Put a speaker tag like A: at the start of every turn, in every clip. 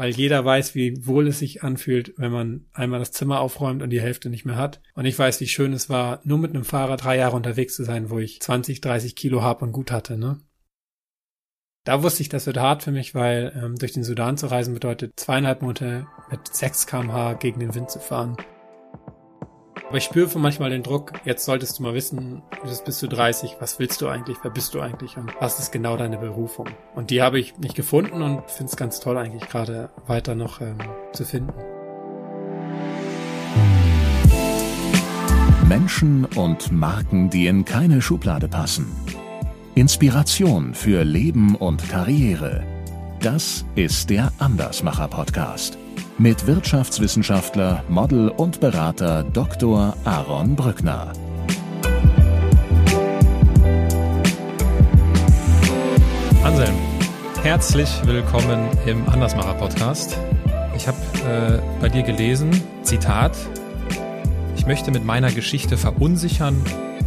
A: weil jeder weiß, wie wohl es sich anfühlt, wenn man einmal das Zimmer aufräumt und die Hälfte nicht mehr hat. Und ich weiß, wie schön es war, nur mit einem Fahrrad drei Jahre unterwegs zu sein, wo ich 20, 30 Kilo hab und gut hatte, ne? Da wusste ich, das wird hart für mich, weil ähm, durch den Sudan zu reisen bedeutet zweieinhalb Monate mit 6 kmh gegen den Wind zu fahren. Aber ich spüre manchmal den Druck, jetzt solltest du mal wissen, jetzt bist du 30, was willst du eigentlich, wer bist du eigentlich und was ist genau deine Berufung? Und die habe ich nicht gefunden und finde es ganz toll eigentlich gerade weiter noch ähm, zu finden.
B: Menschen und Marken, die in keine Schublade passen. Inspiration für Leben und Karriere. Das ist der Andersmacher Podcast mit Wirtschaftswissenschaftler, Model und Berater Dr. Aaron Brückner.
C: Anselm, herzlich willkommen im Andersmacher Podcast. Ich habe äh, bei dir gelesen, Zitat, ich möchte mit meiner Geschichte verunsichern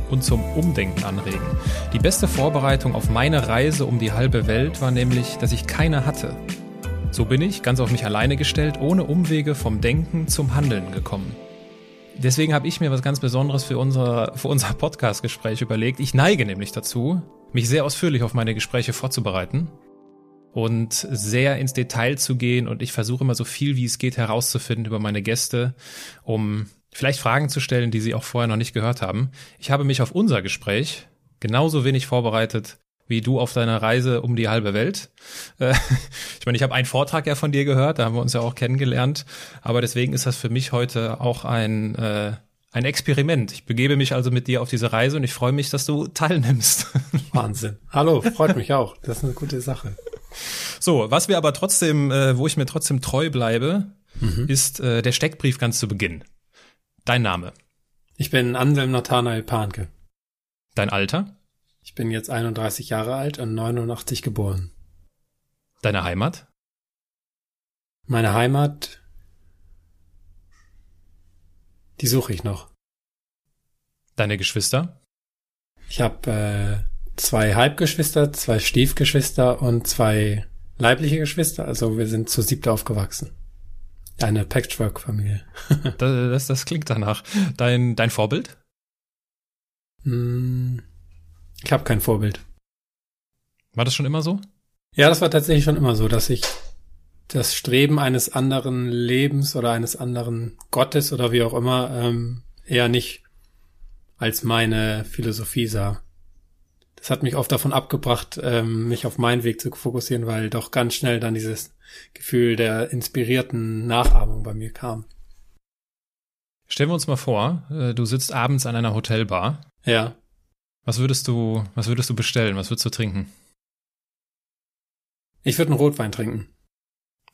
C: und zum Umdenken anregen. Die beste Vorbereitung auf meine Reise um die halbe Welt war nämlich, dass ich keine hatte. So bin ich, ganz auf mich alleine gestellt, ohne Umwege vom Denken zum Handeln gekommen. Deswegen habe ich mir was ganz Besonderes für unser, für unser Podcast-Gespräch überlegt. Ich neige nämlich dazu, mich sehr ausführlich auf meine Gespräche vorzubereiten und sehr ins Detail zu gehen und ich versuche immer so viel wie es geht herauszufinden über meine Gäste, um vielleicht Fragen zu stellen, die sie auch vorher noch nicht gehört haben. Ich habe mich auf unser Gespräch genauso wenig vorbereitet wie du auf deiner Reise um die halbe Welt. Äh, ich meine, ich habe einen Vortrag ja von dir gehört, da haben wir uns ja auch kennengelernt, aber deswegen ist das für mich heute auch ein äh, ein Experiment. Ich begebe mich also mit dir auf diese Reise und ich freue mich, dass du teilnimmst.
A: Wahnsinn. Hallo, freut mich auch. Das ist eine gute Sache.
C: So, was wir aber trotzdem, äh, wo ich mir trotzdem treu bleibe, mhm. ist äh, der Steckbrief ganz zu Beginn. Dein Name.
A: Ich bin Anselm Nathanael Panke.
C: Dein Alter?
A: Ich bin jetzt 31 Jahre alt und 89 geboren.
C: Deine Heimat?
A: Meine Heimat, die suche ich noch.
C: Deine Geschwister?
A: Ich habe äh, zwei Halbgeschwister, zwei Stiefgeschwister und zwei leibliche Geschwister. Also wir sind zu siebter aufgewachsen. Eine Patchwork-Familie.
C: das, das, das klingt danach. Dein, dein Vorbild?
A: Mm, ich habe kein Vorbild.
C: War das schon immer so?
A: Ja, das war tatsächlich schon immer so, dass ich das Streben eines anderen Lebens oder eines anderen Gottes oder wie auch immer ähm, eher nicht als meine Philosophie sah. Das hat mich oft davon abgebracht, ähm, mich auf meinen Weg zu fokussieren, weil doch ganz schnell dann dieses Gefühl der inspirierten Nachahmung bei mir kam.
C: Stellen wir uns mal vor, äh, du sitzt abends an einer Hotelbar.
A: Ja.
C: Was würdest du, was würdest du bestellen? Was würdest du trinken?
A: Ich würde einen Rotwein trinken.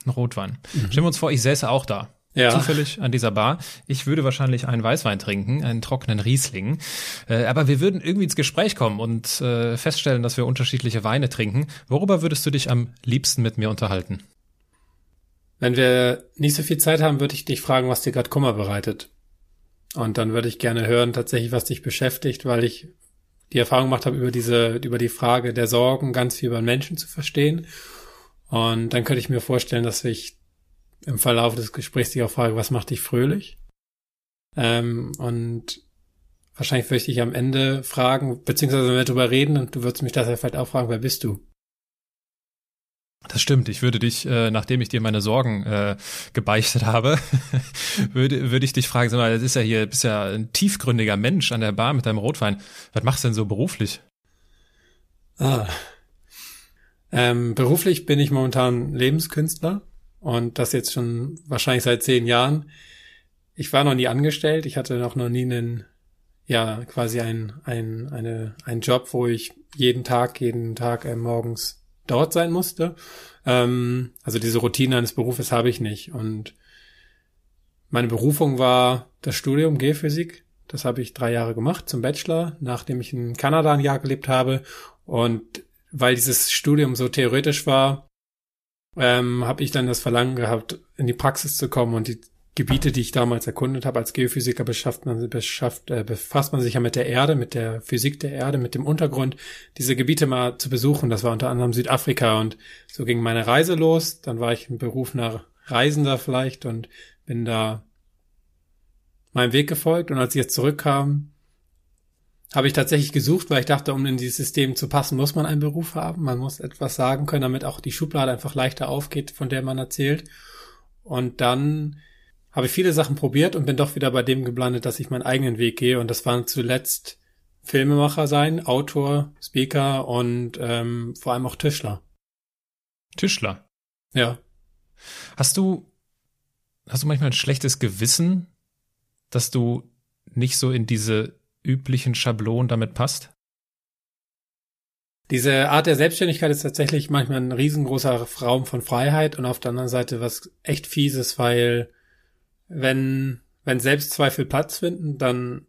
C: Ein Rotwein. Mhm. Stellen wir uns vor, ich säße auch da. Ja. Zufällig an dieser Bar. Ich würde wahrscheinlich einen Weißwein trinken, einen trockenen Riesling. Äh, aber wir würden irgendwie ins Gespräch kommen und äh, feststellen, dass wir unterschiedliche Weine trinken. Worüber würdest du dich am liebsten mit mir unterhalten?
A: Wenn wir nicht so viel Zeit haben, würde ich dich fragen, was dir gerade Kummer bereitet. Und dann würde ich gerne hören, tatsächlich, was dich beschäftigt, weil ich die Erfahrung gemacht habe, über diese, über die Frage der Sorgen ganz viel über Menschen zu verstehen. Und dann könnte ich mir vorstellen, dass ich im Verlauf des Gesprächs dich auch frage, was macht dich fröhlich? Ähm, und wahrscheinlich würde ich dich am Ende fragen, beziehungsweise wenn wir darüber reden und du würdest mich das ja vielleicht auch fragen, wer bist du?
C: Das stimmt. Ich würde dich, äh, nachdem ich dir meine Sorgen äh, gebeichtet habe, würde, würde ich dich fragen, sag mal, das ist ja hier, bist ja ein tiefgründiger Mensch an der Bar mit deinem Rotwein. Was machst du denn so beruflich?
A: Ah. Ähm, beruflich bin ich momentan Lebenskünstler und das jetzt schon wahrscheinlich seit zehn Jahren. Ich war noch nie angestellt. Ich hatte noch, noch nie einen, ja, quasi ein, ein, eine, einen Job, wo ich jeden Tag, jeden Tag äh, morgens dort sein musste. Ähm, also diese Routine eines Berufes habe ich nicht. Und meine Berufung war das Studium Geophysik. Das habe ich drei Jahre gemacht zum Bachelor, nachdem ich in Kanada ein Jahr gelebt habe. Und weil dieses Studium so theoretisch war, ähm, habe ich dann das Verlangen gehabt, in die Praxis zu kommen und die Gebiete, die ich damals erkundet habe. Als Geophysiker beschafft man, beschafft, äh, befasst man sich ja mit der Erde, mit der Physik der Erde, mit dem Untergrund, diese Gebiete mal zu besuchen. Das war unter anderem Südafrika und so ging meine Reise los. Dann war ich ein berufener Reisender vielleicht und bin da meinem Weg gefolgt. Und als ich jetzt zurückkam, habe ich tatsächlich gesucht, weil ich dachte, um in dieses System zu passen, muss man einen Beruf haben. Man muss etwas sagen können, damit auch die Schublade einfach leichter aufgeht, von der man erzählt. Und dann habe ich viele Sachen probiert und bin doch wieder bei dem geblandet, dass ich meinen eigenen Weg gehe. Und das waren zuletzt Filmemacher sein, Autor, Speaker und ähm, vor allem auch Tischler.
C: Tischler?
A: Ja.
C: Hast du, hast du manchmal ein schlechtes Gewissen, dass du nicht so in diese üblichen Schablonen damit passt?
A: Diese Art der Selbstständigkeit ist tatsächlich manchmal ein riesengroßer Raum von Freiheit und auf der anderen Seite was echt fieses, weil wenn, wenn Selbstzweifel Platz finden, dann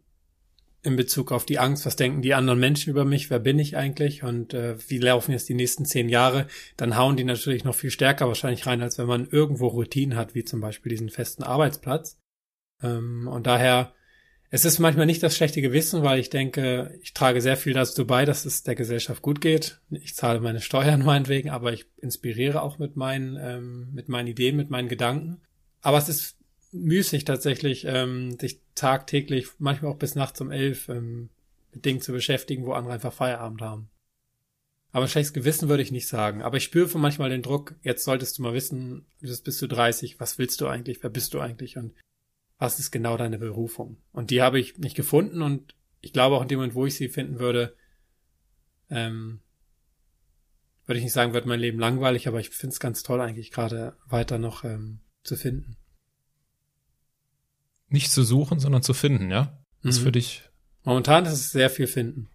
A: in Bezug auf die Angst, was denken die anderen Menschen über mich, wer bin ich eigentlich und äh, wie laufen jetzt die nächsten zehn Jahre, dann hauen die natürlich noch viel stärker wahrscheinlich rein, als wenn man irgendwo Routinen hat, wie zum Beispiel diesen festen Arbeitsplatz. Ähm, und daher es ist manchmal nicht das schlechte Gewissen, weil ich denke, ich trage sehr viel dazu bei, dass es der Gesellschaft gut geht. Ich zahle meine Steuern meinetwegen, aber ich inspiriere auch mit meinen, ähm, mit meinen Ideen, mit meinen Gedanken. Aber es ist müßig tatsächlich, ähm, sich tagtäglich, manchmal auch bis nachts um elf, ähm, mit Dingen zu beschäftigen, wo andere einfach Feierabend haben. Aber ein schlechtes Gewissen würde ich nicht sagen. Aber ich spüre manchmal den Druck, jetzt solltest du mal wissen, du bist du 30, was willst du eigentlich, wer bist du eigentlich? Und was ist genau deine Berufung? Und die habe ich nicht gefunden und ich glaube auch in dem Moment, wo ich sie finden würde, ähm, würde ich nicht sagen, wird mein Leben langweilig, aber ich finde es ganz toll eigentlich gerade weiter noch ähm, zu finden.
C: Nicht zu suchen, sondern zu finden, ja? Das mhm. für dich.
A: Momentan ist es sehr viel finden.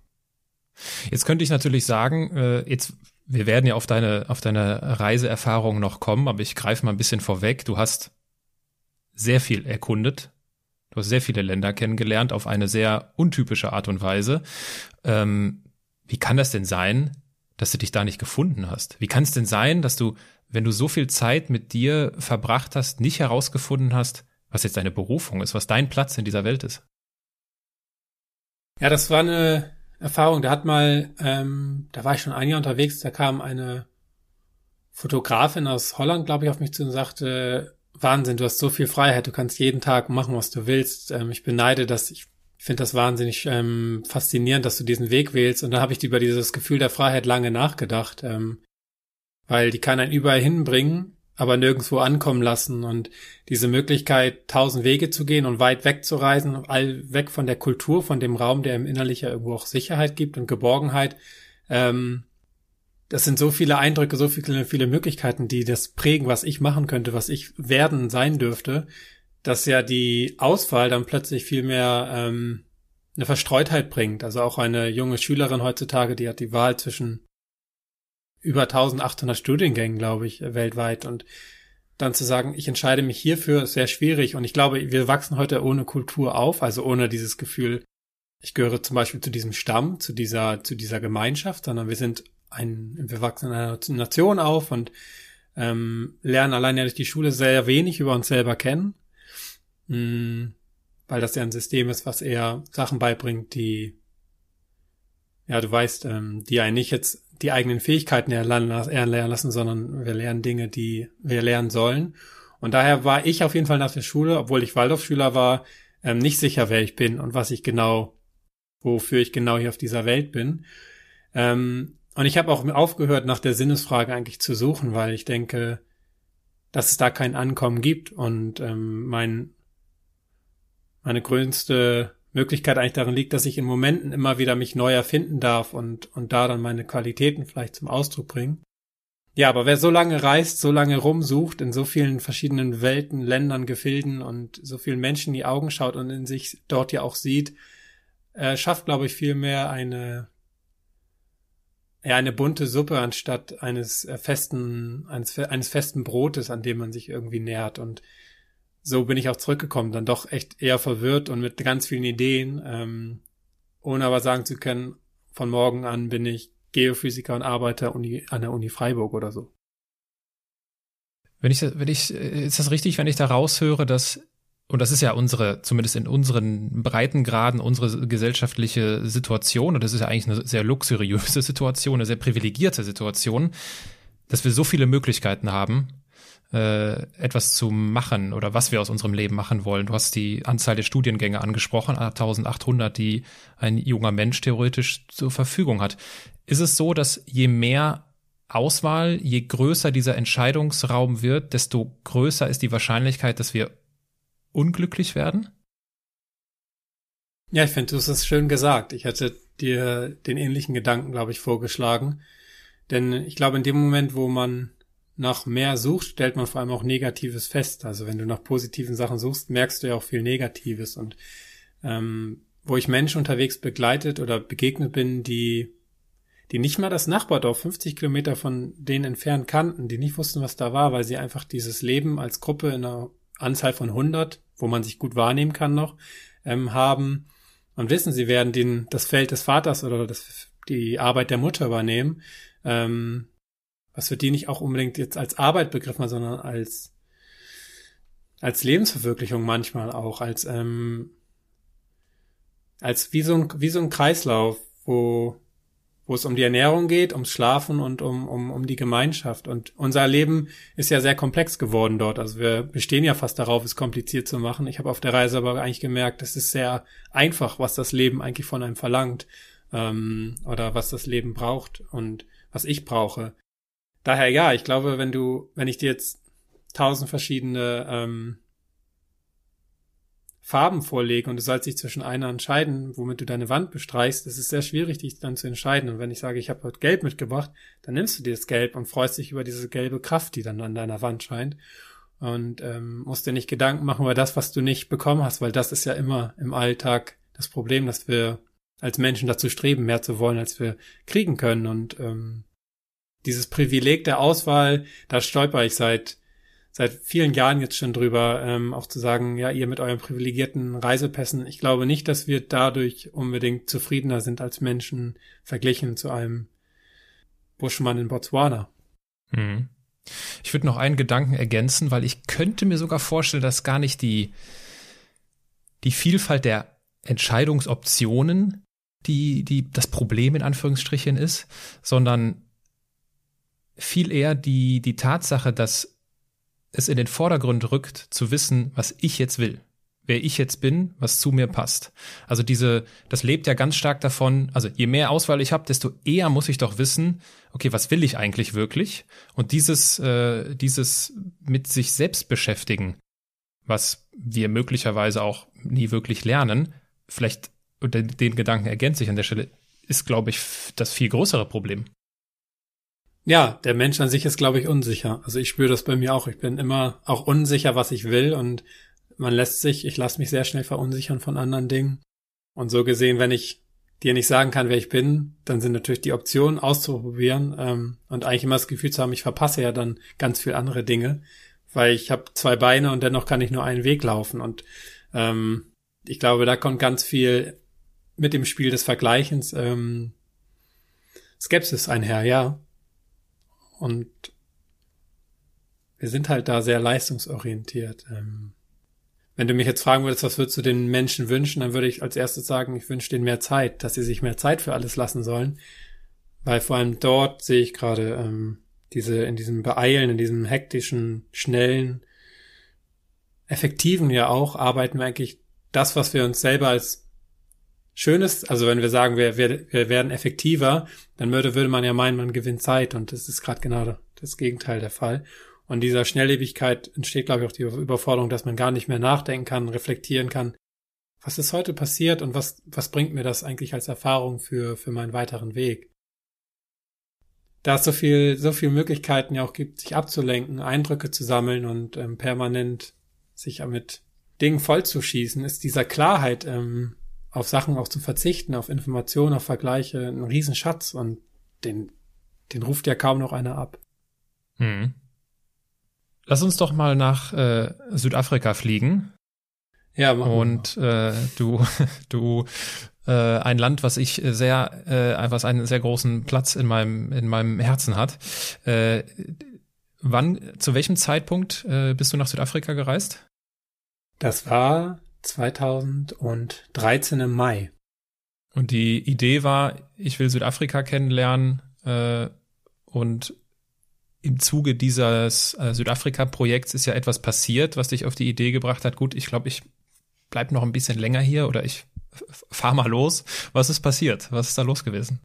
C: Jetzt könnte ich natürlich sagen, äh, jetzt wir werden ja auf deine auf deine Reiseerfahrung noch kommen, aber ich greife mal ein bisschen vorweg. Du hast sehr viel erkundet. Du hast sehr viele Länder kennengelernt auf eine sehr untypische Art und Weise. Ähm, wie kann das denn sein, dass du dich da nicht gefunden hast? Wie kann es denn sein, dass du, wenn du so viel Zeit mit dir verbracht hast, nicht herausgefunden hast, was jetzt deine Berufung ist, was dein Platz in dieser Welt ist?
A: Ja, das war eine Erfahrung. Da hat mal, ähm, da war ich schon ein Jahr unterwegs, da kam eine Fotografin aus Holland, glaube ich, auf mich zu und sagte, Wahnsinn, du hast so viel Freiheit, du kannst jeden Tag machen, was du willst. Ähm, ich beneide das, ich finde das wahnsinnig ähm, faszinierend, dass du diesen Weg wählst. Und da habe ich über dieses Gefühl der Freiheit lange nachgedacht, ähm, weil die kann einen überall hinbringen, aber nirgendwo ankommen lassen. Und diese Möglichkeit, tausend Wege zu gehen und weit weg zu reisen, all weg von der Kultur, von dem Raum, der im innerlich ja irgendwo auch Sicherheit gibt und Geborgenheit, ähm, das sind so viele Eindrücke, so viele, viele Möglichkeiten, die das prägen, was ich machen könnte, was ich werden sein dürfte, dass ja die Auswahl dann plötzlich viel mehr ähm, eine Verstreutheit bringt. Also auch eine junge Schülerin heutzutage, die hat die Wahl zwischen über 1800 Studiengängen, glaube ich, weltweit und dann zu sagen, ich entscheide mich hierfür, ist sehr schwierig. Und ich glaube, wir wachsen heute ohne Kultur auf, also ohne dieses Gefühl, ich gehöre zum Beispiel zu diesem Stamm, zu dieser, zu dieser Gemeinschaft, sondern wir sind ein, wir wachsen in einer Nation auf und ähm, lernen allein ja durch die Schule sehr wenig über uns selber kennen, mh, mm, weil das ja ein System ist, was eher Sachen beibringt, die, ja, du weißt, ähm, die einen nicht jetzt die eigenen Fähigkeiten erlernen, lassen, sondern wir lernen Dinge, die wir lernen sollen. Und daher war ich auf jeden Fall nach der Schule, obwohl ich Waldorfschüler war, ähm, nicht sicher, wer ich bin und was ich genau, wofür ich genau hier auf dieser Welt bin. Ähm, und ich habe auch aufgehört, nach der Sinnesfrage eigentlich zu suchen, weil ich denke, dass es da kein Ankommen gibt und ähm, mein meine größte Möglichkeit eigentlich darin liegt, dass ich in Momenten immer wieder mich neu erfinden darf und und da dann meine Qualitäten vielleicht zum Ausdruck bringen. Ja, aber wer so lange reist, so lange rumsucht, in so vielen verschiedenen Welten, Ländern, Gefilden und so vielen Menschen in die Augen schaut und in sich dort ja auch sieht, äh, schafft, glaube ich, viel mehr eine ja, eine bunte Suppe anstatt eines äh, festen, eines, eines festen Brotes, an dem man sich irgendwie nähert. Und so bin ich auch zurückgekommen, dann doch echt eher verwirrt und mit ganz vielen Ideen, ähm, ohne aber sagen zu können, von morgen an bin ich Geophysiker und arbeite Uni, an der Uni Freiburg oder so.
C: Wenn ich, wenn ich, ist das richtig, wenn ich da raushöre, dass und das ist ja unsere, zumindest in unseren Breitengraden, unsere gesellschaftliche Situation, und das ist ja eigentlich eine sehr luxuriöse Situation, eine sehr privilegierte Situation, dass wir so viele Möglichkeiten haben, äh, etwas zu machen oder was wir aus unserem Leben machen wollen. Du hast die Anzahl der Studiengänge angesprochen, 1800, die ein junger Mensch theoretisch zur Verfügung hat. Ist es so, dass je mehr Auswahl, je größer dieser Entscheidungsraum wird, desto größer ist die Wahrscheinlichkeit, dass wir unglücklich werden?
A: Ja, ich finde, du hast es schön gesagt. Ich hatte dir den ähnlichen Gedanken, glaube ich, vorgeschlagen. Denn ich glaube, in dem Moment, wo man nach mehr sucht, stellt man vor allem auch Negatives fest. Also wenn du nach positiven Sachen suchst, merkst du ja auch viel Negatives. Und ähm, wo ich Menschen unterwegs begleitet oder begegnet bin, die die nicht mal das Nachbardorf 50 Kilometer von denen entfernt kannten, die nicht wussten, was da war, weil sie einfach dieses Leben als Gruppe in einer Anzahl von 100, wo man sich gut wahrnehmen kann noch, ähm, haben und wissen, sie werden den, das Feld des Vaters oder das, die Arbeit der Mutter übernehmen, ähm, was für die nicht auch unbedingt jetzt als Arbeit begriffen, sondern als als Lebensverwirklichung manchmal auch, als ähm, als wie so ein, wie so ein Kreislauf, wo wo es um die Ernährung geht, ums Schlafen und um, um, um die Gemeinschaft. Und unser Leben ist ja sehr komplex geworden dort. Also wir bestehen ja fast darauf, es kompliziert zu machen. Ich habe auf der Reise aber eigentlich gemerkt, es ist sehr einfach, was das Leben eigentlich von einem verlangt ähm, oder was das Leben braucht und was ich brauche. Daher ja, ich glaube, wenn du, wenn ich dir jetzt tausend verschiedene ähm, Farben vorlege und du sollst dich zwischen einer entscheiden, womit du deine Wand bestreichst, das ist sehr schwierig, dich dann zu entscheiden. Und wenn ich sage, ich habe heute Gelb mitgebracht, dann nimmst du dir das Gelb und freust dich über diese gelbe Kraft, die dann an deiner Wand scheint. Und ähm, musst dir nicht Gedanken machen über das, was du nicht bekommen hast, weil das ist ja immer im Alltag das Problem, dass wir als Menschen dazu streben, mehr zu wollen, als wir kriegen können. Und ähm, dieses Privileg der Auswahl, da stolper ich seit seit vielen Jahren jetzt schon drüber, ähm, auch zu sagen, ja, ihr mit euren privilegierten Reisepässen, ich glaube nicht, dass wir dadurch unbedingt zufriedener sind als Menschen verglichen zu einem Buschmann in Botswana.
C: Hm. Ich würde noch einen Gedanken ergänzen, weil ich könnte mir sogar vorstellen, dass gar nicht die, die Vielfalt der Entscheidungsoptionen, die, die das Problem in Anführungsstrichen ist, sondern viel eher die, die Tatsache, dass es in den Vordergrund rückt, zu wissen, was ich jetzt will, wer ich jetzt bin, was zu mir passt. Also diese, das lebt ja ganz stark davon, also je mehr Auswahl ich habe, desto eher muss ich doch wissen, okay, was will ich eigentlich wirklich? Und dieses, äh, dieses mit sich selbst beschäftigen, was wir möglicherweise auch nie wirklich lernen, vielleicht, den, den Gedanken ergänze ich an der Stelle, ist, glaube ich, das viel größere Problem.
A: Ja, der Mensch an sich ist, glaube ich, unsicher. Also ich spüre das bei mir auch. Ich bin immer auch unsicher, was ich will und man lässt sich, ich lasse mich sehr schnell verunsichern von anderen Dingen. Und so gesehen, wenn ich dir nicht sagen kann, wer ich bin, dann sind natürlich die Optionen auszuprobieren ähm, und eigentlich immer das Gefühl zu haben, ich verpasse ja dann ganz viel andere Dinge, weil ich habe zwei Beine und dennoch kann ich nur einen Weg laufen. Und ähm, ich glaube, da kommt ganz viel mit dem Spiel des Vergleichens ähm, Skepsis einher, ja. Und wir sind halt da sehr leistungsorientiert. Ähm, wenn du mich jetzt fragen würdest, was würdest du den Menschen wünschen, dann würde ich als erstes sagen, ich wünsche denen mehr Zeit, dass sie sich mehr Zeit für alles lassen sollen. Weil vor allem dort sehe ich gerade ähm, diese, in diesem Beeilen, in diesem hektischen, schnellen, effektiven ja auch, arbeiten wir eigentlich das, was wir uns selber als Schönes, also wenn wir sagen, wir, wir, wir werden effektiver, dann würde, würde man ja meinen, man gewinnt Zeit und das ist gerade genau das Gegenteil der Fall. Und dieser Schnelllebigkeit entsteht, glaube ich, auch die Überforderung, dass man gar nicht mehr nachdenken kann, reflektieren kann. Was ist heute passiert und was, was bringt mir das eigentlich als Erfahrung für, für meinen weiteren Weg? Da es so viel, so viele Möglichkeiten ja auch gibt, sich abzulenken, Eindrücke zu sammeln und ähm, permanent sich mit Dingen vollzuschießen, ist dieser Klarheit ähm, auf Sachen auch zu verzichten, auf Informationen, auf Vergleiche, ein Riesenschatz und den, den ruft ja kaum noch einer ab.
C: Hm. Lass uns doch mal nach äh, Südafrika fliegen.
A: Ja,
C: machen und äh, du, du, äh, ein Land, was ich sehr, äh, was einen sehr großen Platz in meinem in meinem Herzen hat. Äh, wann, zu welchem Zeitpunkt äh, bist du nach Südafrika gereist?
A: Das war 2013 im Mai.
C: Und die Idee war, ich will Südafrika kennenlernen äh, und im Zuge dieses äh, Südafrika-Projekts ist ja etwas passiert, was dich auf die Idee gebracht hat, gut, ich glaube, ich bleib noch ein bisschen länger hier oder ich fahr mal los. Was ist passiert? Was ist da los gewesen?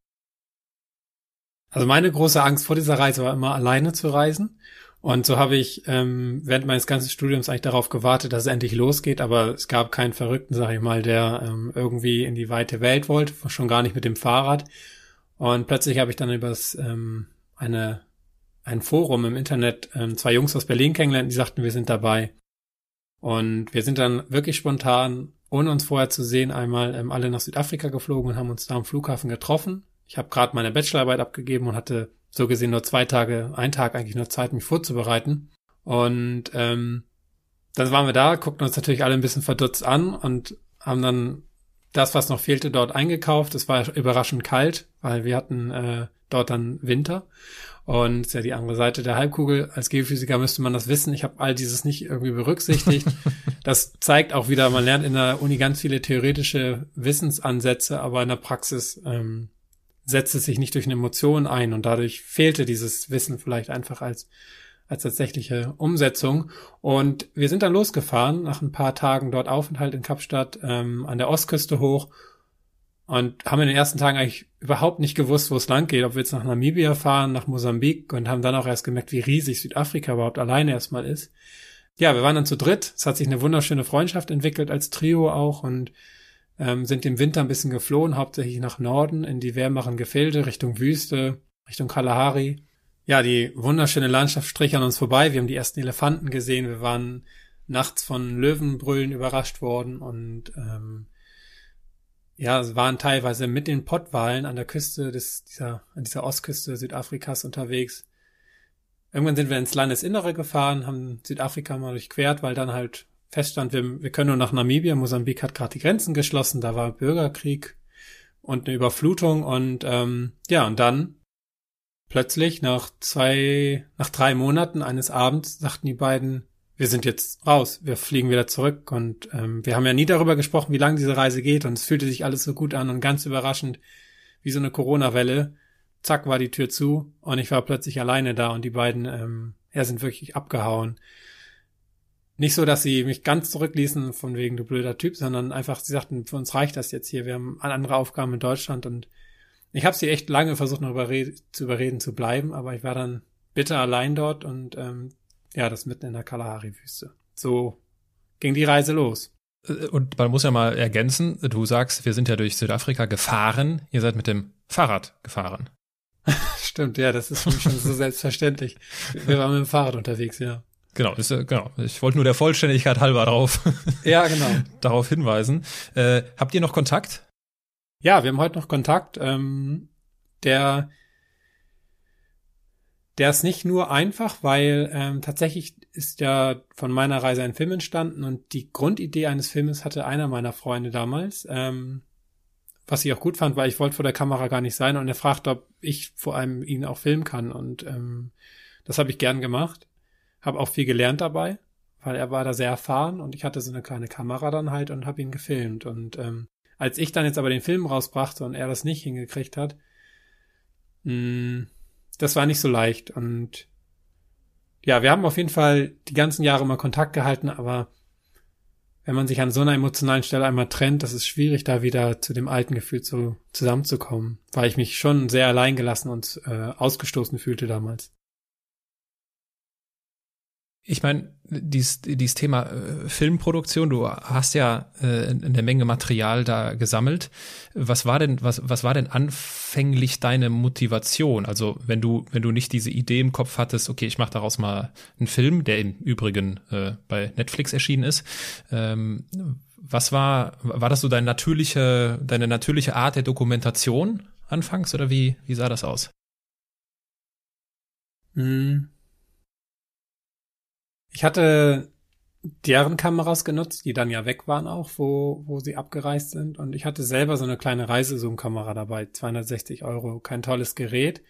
A: Also meine große Angst vor dieser Reise war immer alleine zu reisen. Und so habe ich ähm, während meines ganzen Studiums eigentlich darauf gewartet, dass es endlich losgeht, aber es gab keinen Verrückten, sag ich mal, der ähm, irgendwie in die weite Welt wollte, schon gar nicht mit dem Fahrrad. Und plötzlich habe ich dann übers ähm, eine ein Forum im Internet ähm, zwei Jungs aus Berlin kennengelernt, die sagten, wir sind dabei. Und wir sind dann wirklich spontan, ohne uns vorher zu sehen, einmal ähm, alle nach Südafrika geflogen und haben uns da am Flughafen getroffen. Ich habe gerade meine Bachelorarbeit abgegeben und hatte so gesehen nur zwei Tage, ein Tag eigentlich nur Zeit, mich vorzubereiten. Und ähm, dann waren wir da, guckten uns natürlich alle ein bisschen verdutzt an und haben dann das, was noch fehlte, dort eingekauft. Es war überraschend kalt, weil wir hatten äh, dort dann Winter. Und ist ja die andere Seite der Halbkugel. Als Geophysiker müsste man das wissen. Ich habe all dieses nicht irgendwie berücksichtigt. das zeigt auch wieder, man lernt in der Uni ganz viele theoretische Wissensansätze, aber in der Praxis ähm, setzt es sich nicht durch eine Emotion ein und dadurch fehlte dieses Wissen vielleicht einfach als als tatsächliche Umsetzung. Und wir sind dann losgefahren, nach ein paar Tagen dort Aufenthalt in Kapstadt, ähm, an der Ostküste hoch und haben in den ersten Tagen eigentlich überhaupt nicht gewusst, wo es lang geht, ob wir jetzt nach Namibia fahren, nach Mosambik und haben dann auch erst gemerkt, wie riesig Südafrika überhaupt alleine erstmal ist. Ja, wir waren dann zu dritt. Es hat sich eine wunderschöne Freundschaft entwickelt als Trio auch und ähm, sind im Winter ein bisschen geflohen, hauptsächlich nach Norden in die wärmeren Gefilde, Richtung Wüste, Richtung Kalahari. Ja, die wunderschöne Landschaft strich an uns vorbei. Wir haben die ersten Elefanten gesehen. Wir waren nachts von Löwenbrüllen überrascht worden und ähm, ja, waren teilweise mit den Pottwalen an der Küste des, dieser, an dieser Ostküste Südafrikas unterwegs. Irgendwann sind wir ins Landesinnere gefahren, haben Südafrika mal durchquert, weil dann halt feststand, wir, wir können nur nach Namibia. Mosambik hat gerade die Grenzen geschlossen, da war Bürgerkrieg und eine Überflutung und ähm, ja, und dann plötzlich nach zwei, nach drei Monaten eines Abends sagten die beiden, wir sind jetzt raus, wir fliegen wieder zurück und ähm, wir haben ja nie darüber gesprochen, wie lange diese Reise geht und es fühlte sich alles so gut an und ganz überraschend, wie so eine Corona-Welle, zack war die Tür zu und ich war plötzlich alleine da und die beiden ähm, ja, sind wirklich abgehauen nicht so, dass sie mich ganz zurückließen von wegen du blöder Typ, sondern einfach, sie sagten, für uns reicht das jetzt hier, wir haben andere Aufgaben in Deutschland und ich habe sie echt lange versucht, noch zu überreden zu bleiben, aber ich war dann bitter allein dort und ähm, ja, das mitten in der Kalahari-Wüste. So ging die Reise los.
C: Äh, und man muss ja mal ergänzen, du sagst, wir sind ja durch Südafrika gefahren, ihr seid mit dem Fahrrad gefahren.
A: Stimmt, ja, das ist schon so selbstverständlich. Wir waren mit dem Fahrrad unterwegs, ja.
C: Genau, ist, genau. Ich wollte nur der Vollständigkeit halber darauf,
A: ja, genau.
C: darauf hinweisen. Äh, habt ihr noch Kontakt?
A: Ja, wir haben heute noch Kontakt. Ähm, der, der ist nicht nur einfach, weil ähm, tatsächlich ist ja von meiner Reise ein Film entstanden und die Grundidee eines Filmes hatte einer meiner Freunde damals. Ähm, was ich auch gut fand, weil ich wollte vor der Kamera gar nicht sein und er fragte, ob ich vor allem ihn auch filmen kann und ähm, das habe ich gern gemacht. Habe auch viel gelernt dabei, weil er war da sehr erfahren und ich hatte so eine kleine Kamera dann halt und habe ihn gefilmt. Und ähm, als ich dann jetzt aber den Film rausbrachte und er das nicht hingekriegt hat, mh, mm, das war nicht so leicht. Und ja, wir haben auf jeden Fall die ganzen Jahre mal Kontakt gehalten, aber wenn man sich an so einer emotionalen Stelle einmal trennt, das ist schwierig, da wieder zu dem alten Gefühl zu, zusammenzukommen, weil ich mich schon sehr alleingelassen und äh, ausgestoßen fühlte damals.
C: Ich meine, dieses, dieses Thema äh, Filmproduktion, du hast ja äh, eine Menge Material da gesammelt. Was war denn, was, was war denn anfänglich deine Motivation? Also wenn du, wenn du nicht diese Idee im Kopf hattest, okay, ich mache daraus mal einen Film, der im Übrigen äh, bei Netflix erschienen ist. Ähm, was war, war das so deine natürliche, deine natürliche Art der Dokumentation anfangs oder wie, wie sah das aus?
A: Hm. Ich hatte deren Kameras genutzt, die dann ja weg waren auch, wo, wo sie abgereist sind. Und ich hatte selber so eine kleine Reisezoom-Kamera dabei, 260 Euro, kein tolles Gerät.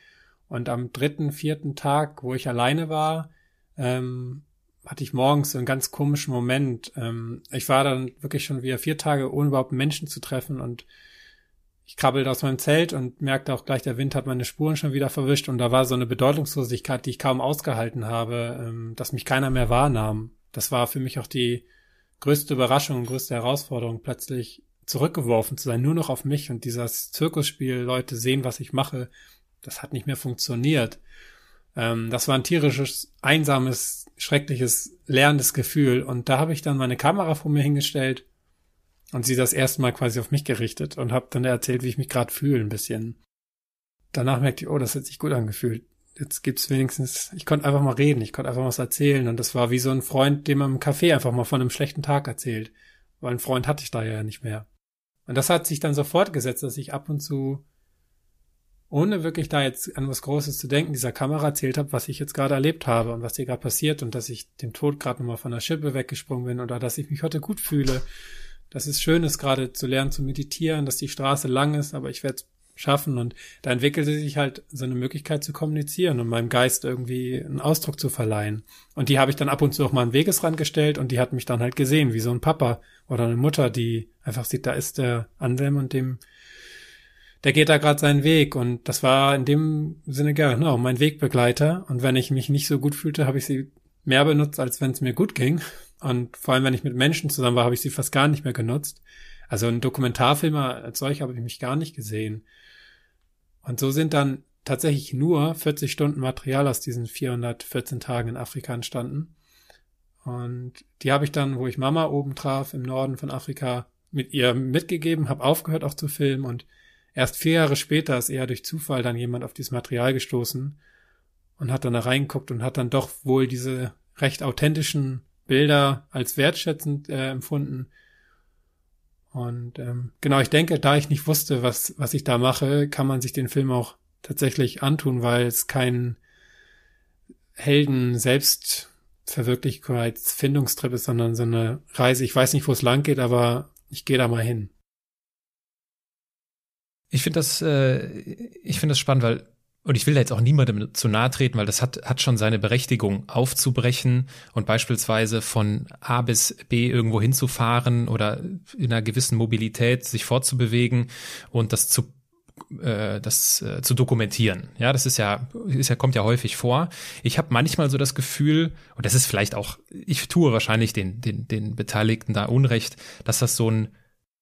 A: Und am dritten, vierten Tag, wo ich alleine war, ähm, hatte ich morgens so einen ganz komischen Moment. Ähm, ich war dann wirklich schon wieder vier Tage ohne überhaupt Menschen zu treffen und ich krabbelte aus meinem Zelt und merkte auch gleich, der Wind hat meine Spuren schon wieder verwischt und da war so eine Bedeutungslosigkeit, die ich kaum ausgehalten habe, ähm, dass mich keiner mehr wahrnahm. Das war für mich auch die größte Überraschung größte Herausforderung, plötzlich zurückgeworfen zu sein, nur noch auf mich und dieses Zirkusspiel, Leute sehen, was ich mache, das hat nicht mehr funktioniert. Ähm, das war ein tierisches, einsames, schreckliches, lernendes Gefühl und da habe ich dann meine Kamera vor mir hingestellt und sie das erste Mal quasi auf mich gerichtet und habe dann erzählt, wie ich mich gerade fühle, ein bisschen. Danach merkte ich, oh, das hat sich gut angefühlt. Jetzt gibt's wenigstens, ich konnte einfach mal reden, ich konnte einfach was erzählen und das war wie so ein Freund, dem man im Café einfach mal von einem schlechten Tag erzählt, weil einen Freund hatte ich da ja nicht mehr. Und das hat sich dann so fortgesetzt, dass ich ab und zu, ohne wirklich da jetzt an was Großes zu denken, dieser Kamera erzählt habe, was ich jetzt gerade erlebt habe und was hier gerade passiert und dass ich dem Tod gerade nochmal von der Schippe weggesprungen bin oder dass ich mich heute gut fühle dass es schön ist, gerade zu lernen zu meditieren, dass die Straße lang ist, aber ich werde es schaffen. Und da entwickelte sich halt so eine Möglichkeit zu kommunizieren und meinem Geist irgendwie einen Ausdruck zu verleihen. Und die habe ich dann ab und zu auch mal an Wegesrand gestellt und die hat mich dann halt gesehen, wie so ein Papa oder eine Mutter, die einfach sieht, da ist der Anselm und dem der geht da gerade seinen Weg und das war in dem Sinne genau mein Wegbegleiter und wenn ich mich nicht so gut fühlte, habe ich sie mehr benutzt, als wenn es mir gut ging und vor allem, wenn ich mit Menschen zusammen war, habe ich sie fast gar nicht mehr genutzt. Also ein Dokumentarfilmer als solch habe ich mich gar nicht gesehen. Und so sind dann tatsächlich nur 40 Stunden Material aus diesen 414 Tagen in Afrika entstanden. Und die habe ich dann, wo ich Mama oben traf, im Norden von Afrika, mit ihr mitgegeben, habe aufgehört auch zu filmen und erst vier Jahre später ist eher durch Zufall dann jemand auf dieses Material gestoßen und hat dann da reingeguckt und hat dann doch wohl diese recht authentischen Bilder als wertschätzend äh, empfunden. Und ähm, genau, ich denke, da ich nicht wusste, was, was ich da mache, kann man sich den Film auch tatsächlich antun, weil es kein Helden selbst Verwirklichkeitsfindungstrip ist, sondern so eine Reise. Ich weiß nicht, wo es lang geht, aber ich gehe da mal hin.
C: Ich finde das, äh, ich finde das spannend, weil und ich will da jetzt auch niemandem zu nahe treten, weil das hat, hat schon seine Berechtigung, aufzubrechen und beispielsweise von A bis B irgendwo hinzufahren oder in einer gewissen Mobilität sich fortzubewegen und das zu äh, das äh, zu dokumentieren. Ja, das ist ja, ist ja kommt ja häufig vor. Ich habe manchmal so das Gefühl, und das ist vielleicht auch, ich tue wahrscheinlich den den den Beteiligten da Unrecht, dass das so ein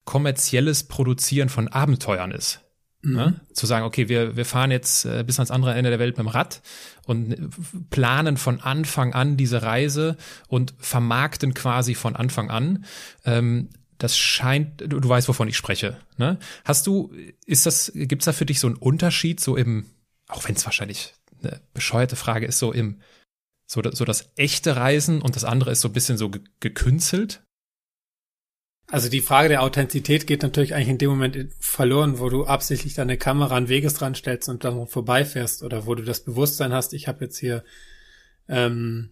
C: kommerzielles Produzieren von Abenteuern ist. Mhm. Ne? Zu sagen, okay, wir, wir fahren jetzt äh, bis ans andere Ende der Welt mit dem Rad und äh, planen von Anfang an diese Reise und vermarkten quasi von Anfang an. Ähm, das scheint, du, du weißt, wovon ich spreche. Ne? Hast du, ist das, gibt's da für dich so einen Unterschied, so im, auch wenn es wahrscheinlich eine bescheuerte Frage ist, so im, so, so das echte Reisen und das andere ist so ein bisschen so gekünstelt?
A: Also die Frage der Authentizität geht natürlich eigentlich in dem Moment verloren, wo du absichtlich deine Kamera an Wegesrand stellst und dann vorbeifährst oder wo du das Bewusstsein hast, ich habe jetzt hier ähm,